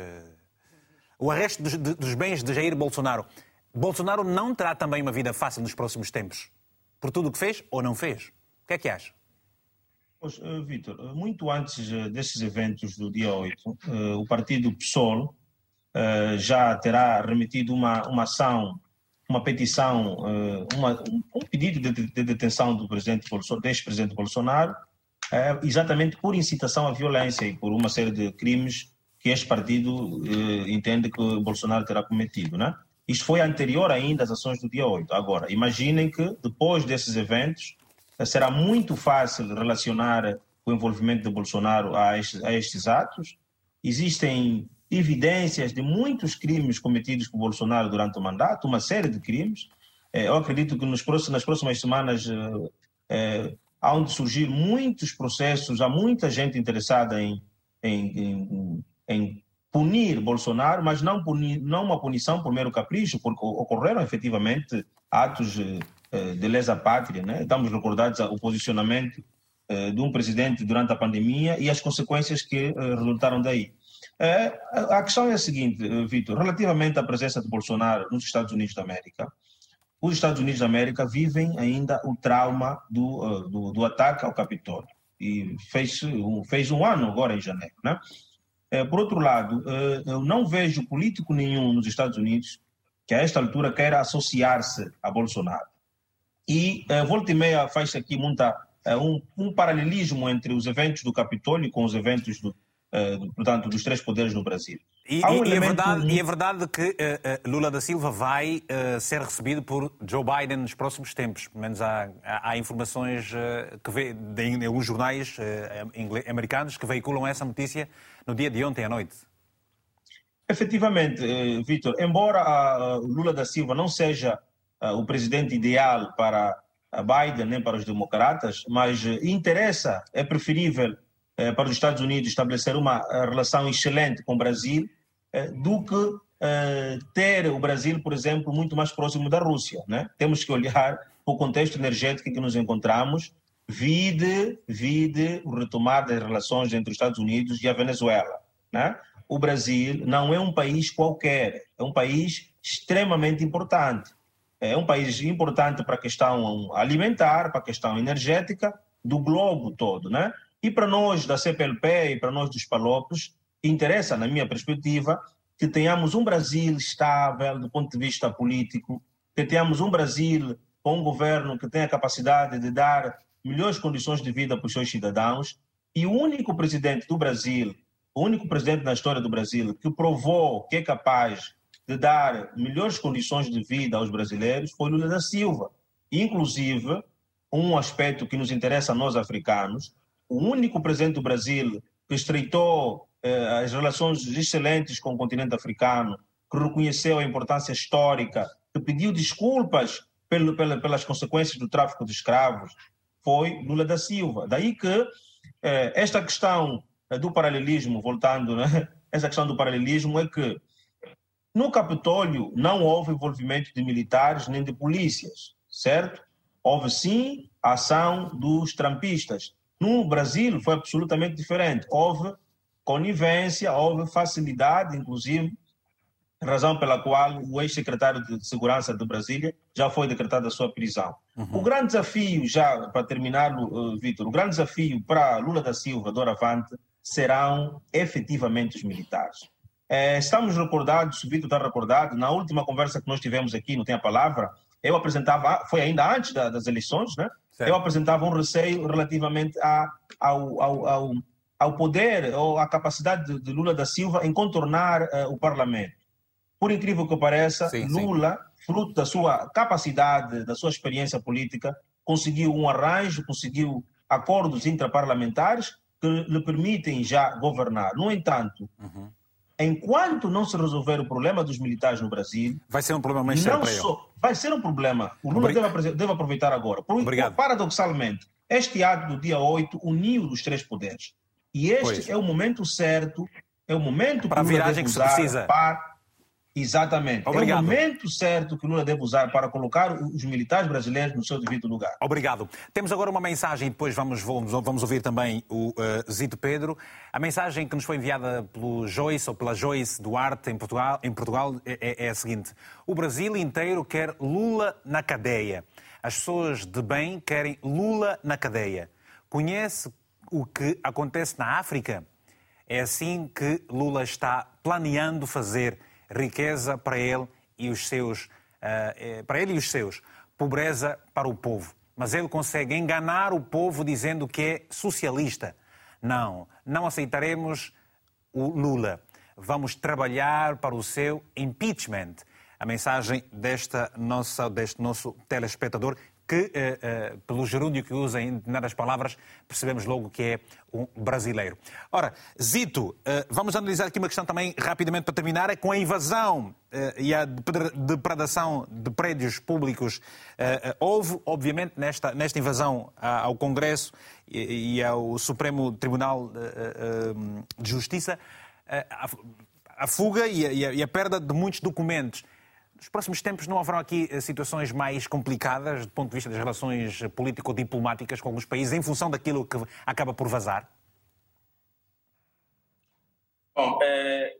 o arresto dos, dos, bens de Jair Bolsonaro. Bolsonaro não terá também uma vida fácil nos próximos tempos, por tudo o que fez ou não fez. O que é que acha? Pois, Vitor, muito antes desses eventos do dia 8, o partido PSOL já terá remetido uma, uma ação uma petição, eh, uma, um pedido de, de detenção do presidente Bolsonaro, ex-presidente Bolsonaro, exatamente por incitação à violência e por uma série de crimes que este partido eh, entende que Bolsonaro terá cometido, né? Isto foi anterior ainda às ações do dia 8. Agora, imaginem que depois desses eventos eh, será muito fácil relacionar o envolvimento de Bolsonaro a estes, a estes atos. Existem evidências de muitos crimes cometidos por Bolsonaro durante o mandato, uma série de crimes. É, eu acredito que próximos, nas próximas semanas é, há de surgir muitos processos, há muita gente interessada em, em, em, em punir Bolsonaro, mas não, punir, não uma punição por mero capricho, porque ocorreram efetivamente atos de lesa pátria. Né? Estamos recordados o posicionamento de um presidente durante a pandemia e as consequências que resultaram daí. A questão é a seguinte, eh, Vitor, relativamente à presença de Bolsonaro nos Estados Unidos da América, os Estados Unidos da América vivem ainda o trauma do, eh, do, do ataque ao Capitólio. E fez, fez um ano agora em janeiro. Né? É, por outro lado, eh, eu não vejo político nenhum nos Estados Unidos que a esta altura queira associar-se a Bolsonaro. E volta e meia faz aqui muita, um, um paralelismo entre os eventos do Capitólio com os eventos do, eh, portanto, dos três poderes no Brasil. E, um e, é, verdade, e é verdade que uh, Lula da Silva vai uh, ser recebido por Joe Biden nos próximos tempos. Pelo menos há, há, há informações que vê, de, alguns jornais americanos que veiculam essa notícia no dia de ontem à noite. Efetivamente, Vitor, embora a Lula da Silva não seja o presidente ideal para Biden nem para os democratas, mas interessa, é preferível para os Estados Unidos estabelecer uma eh, relação excelente com o Brasil eh, do que ter o Brasil, por exemplo, muito mais próximo da Rússia. Né? Temos que olhar para o contexto energético em que nos encontramos, vide, vide o retomar das relações entre os Estados Unidos e a Venezuela. Né? O Brasil não é um país qualquer, é um país extremamente importante. É um país importante para a questão alimentar, para a questão energética do globo todo, né? E para nós da CPLP e para nós dos Palopes, interessa, na minha perspectiva, que tenhamos um Brasil estável do ponto de vista político, que tenhamos um Brasil com um governo que tenha capacidade de dar melhores condições de vida para os seus cidadãos. E o único presidente do Brasil, o único presidente na história do Brasil que provou que é capaz de dar melhores condições de vida aos brasileiros foi Lula da Silva. Inclusive, um aspecto que nos interessa a nós africanos, o único presidente do Brasil que estreitou eh, as relações excelentes com o continente africano, que reconheceu a importância histórica, que pediu desculpas pelo, pela, pelas consequências do tráfico de escravos, foi Lula da Silva. Daí que eh, esta questão eh, do paralelismo, voltando, né? essa questão do paralelismo é que no Capitólio não houve envolvimento de militares nem de polícias, certo? Houve sim a ação dos trampistas. No Brasil foi absolutamente diferente. Houve conivência, houve facilidade, inclusive, razão pela qual o ex-secretário de Segurança de Brasília já foi decretada a sua prisão. Uhum. O grande desafio, já para terminar, uh, Vitor, o grande desafio para Lula da Silva, doravante, serão efetivamente os militares. É, estamos recordados, o Vitor está recordado, na última conversa que nós tivemos aqui, não tem a palavra, eu apresentava, foi ainda antes da, das eleições, né? Certo. eu apresentava um receio relativamente a, ao, ao, ao, ao poder ou à capacidade de, de, Lula da Silva em contornar uh, o parlamento. Por incrível que pareça, sim, Lula, sim. fruto da sua capacidade, da sua experiência política, conseguiu um arranjo, conseguiu acordos intraparlamentares que lhe permitem já governar. No entanto, uhum. Enquanto não se resolver o problema dos militares no Brasil... Vai ser um problema mais sério só, Vai ser um problema. O Lula deve, deve, aproveitar agora. Por, Obrigado. Paradoxalmente, este ato do dia 8 uniu os três poderes. E este pois. é o momento certo, é o momento para a viragem que se precisa. Para Exatamente. Obrigado. É o momento certo que Lula deve usar para colocar os militares brasileiros no seu devido lugar. Obrigado. Temos agora uma mensagem, depois vamos, vamos, vamos ouvir também o uh, Zito Pedro. A mensagem que nos foi enviada pelo Joyce ou pela Joyce Duarte em Portugal, em Portugal é, é, é a seguinte: O Brasil inteiro quer Lula na cadeia. As pessoas de bem querem Lula na cadeia. Conhece o que acontece na África? É assim que Lula está planeando fazer riqueza para ele e os seus, uh, para ele e os seus, pobreza para o povo. Mas ele consegue enganar o povo dizendo que é socialista. Não, não aceitaremos o Lula. Vamos trabalhar para o seu impeachment. A mensagem desta nossa, deste nosso telespectador que, eh, eh, pelo gerúndio que usa em determinadas palavras, percebemos logo que é um brasileiro. Ora, Zito, eh, vamos analisar aqui uma questão também rapidamente para terminar, é com a invasão e a depredação de prédios públicos. Houve, obviamente, nesta, nesta invasão ao Congresso e ao Supremo Tribunal de Justiça, a fuga e a perda de muitos documentos. Nos próximos tempos não haverão aqui eh, situações mais complicadas do ponto de vista das relações político-diplomáticas com alguns países em função daquilo que acaba por vazar? Bom, é,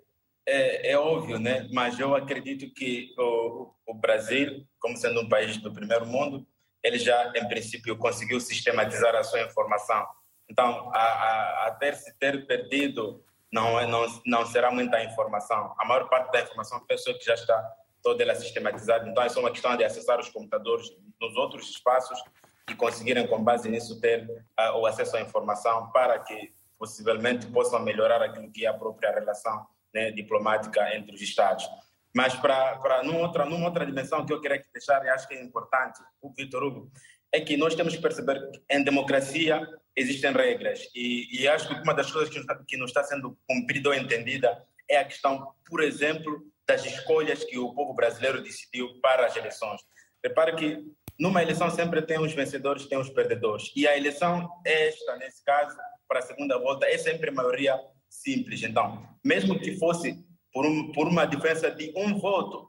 é, é óbvio, né? mas eu acredito que o, o, Brasil, como sendo um país do primeiro mundo, ele já, em princípio, conseguiu sistematizar a sua informação. Então, a, a, a ter se ter perdido não, é, não, não será muita informação. A maior parte da informação é pessoa que já está toda ela sistematizada. Então, é só uma questão de acessar os computadores nos outros espaços e conseguirem, com base nisso, ter uh, o acesso à informação para que possivelmente possam melhorar aquilo que é a própria relação né, diplomática entre os Estados. Mas para, para numa, outra, numa outra dimensão que eu queria deixar e acho que é importante, o Vitor Hugo, é que nós temos que perceber que em democracia existem regras e, e acho que uma das coisas que, que não está sendo cumprida ou entendida é a questão, por exemplo, das escolhas que o povo brasileiro decidiu para as eleições. Repare que numa eleição sempre tem os vencedores, tem os perdedores. E a eleição esta, nesse caso, para a segunda volta, é sempre maioria simples. Então, mesmo que fosse por, um, por uma diferença de um voto,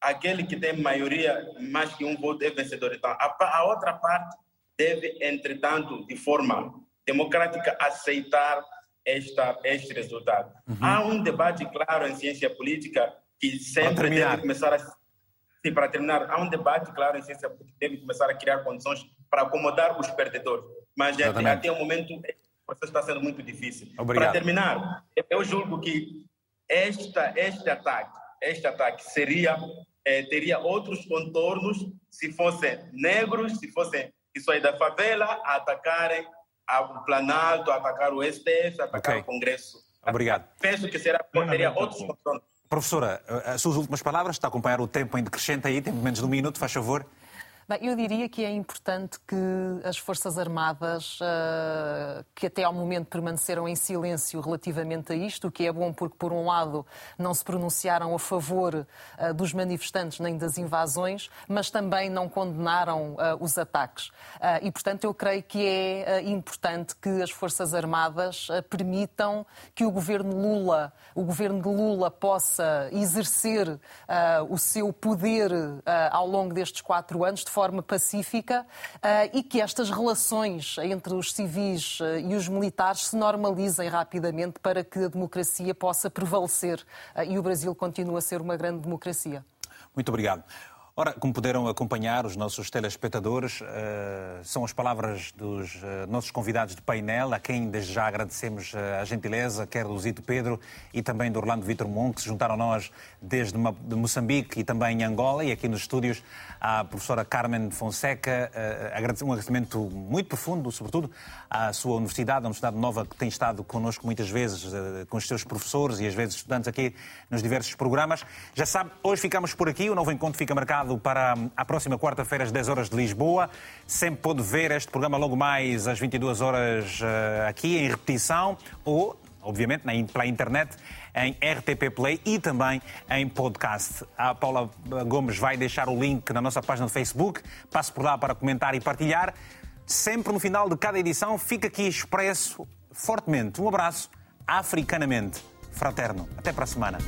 aquele que tem maioria mais que um voto é vencedor. Então, a, a outra parte deve, entretanto, de forma democrática, aceitar esta, este resultado. Uhum. Há um debate claro em ciência política que sempre deve começar a. Sim, para terminar, há um debate, claro, em ciência que deve começar a criar condições para acomodar os perdedores. Mas até, até o momento o processo está sendo muito difícil. Obrigado. Para terminar, eu julgo que esta, este ataque, este ataque seria, eh, teria outros contornos se fossem negros, se fossem isso aí da favela, a atacarem o Planalto, a atacar o STF, a atacar okay. o Congresso. Obrigado. Penso que será, teria outros contornos Professora, as suas últimas palavras, está a acompanhar o tempo em decrescente aí, tem menos de um minuto, faz favor. Bem, eu diria que é importante que as Forças Armadas, uh, que até ao momento permaneceram em silêncio relativamente a isto, o que é bom porque, por um lado, não se pronunciaram a favor uh, dos manifestantes nem das invasões, mas também não condenaram uh, os ataques. e, portanto, eu creio que é importante que as Forças Armadas permitam que o governo Lula, o governo de Lula, possa exercer o seu poder ao longo destes quatro anos forma pacífica uh, e que estas relações entre os civis uh, e os militares se normalizem rapidamente para que a democracia possa prevalecer uh, e o Brasil continue a ser uma grande democracia. Muito obrigado. Ora, como puderam acompanhar os nossos telespectadores, uh, são as palavras dos uh, nossos convidados de painel, a quem desde já agradecemos uh, a gentileza, quer do Zito Pedro e também do Orlando Vitor Mon, que se juntaram a nós desde de Moçambique e também em Angola, e aqui nos estúdios à professora Carmen Fonseca. Um agradecimento muito profundo, sobretudo, à sua universidade, a Universidade Nova, que tem estado connosco muitas vezes, com os seus professores e às vezes estudantes aqui nos diversos programas. Já sabe, hoje ficamos por aqui, o novo encontro fica marcado marcado para a próxima quarta-feira, às 10 horas de Lisboa. Sempre pode ver este programa logo mais às 22 horas eh, aqui em repetição ou, obviamente, pela internet em RTP Play e também em podcast. A Paula Gomes vai deixar o link na nossa página do Facebook. Passe por lá para comentar e partilhar. Sempre no final de cada edição fica aqui expresso fortemente um abraço africanamente fraterno. Até para a semana.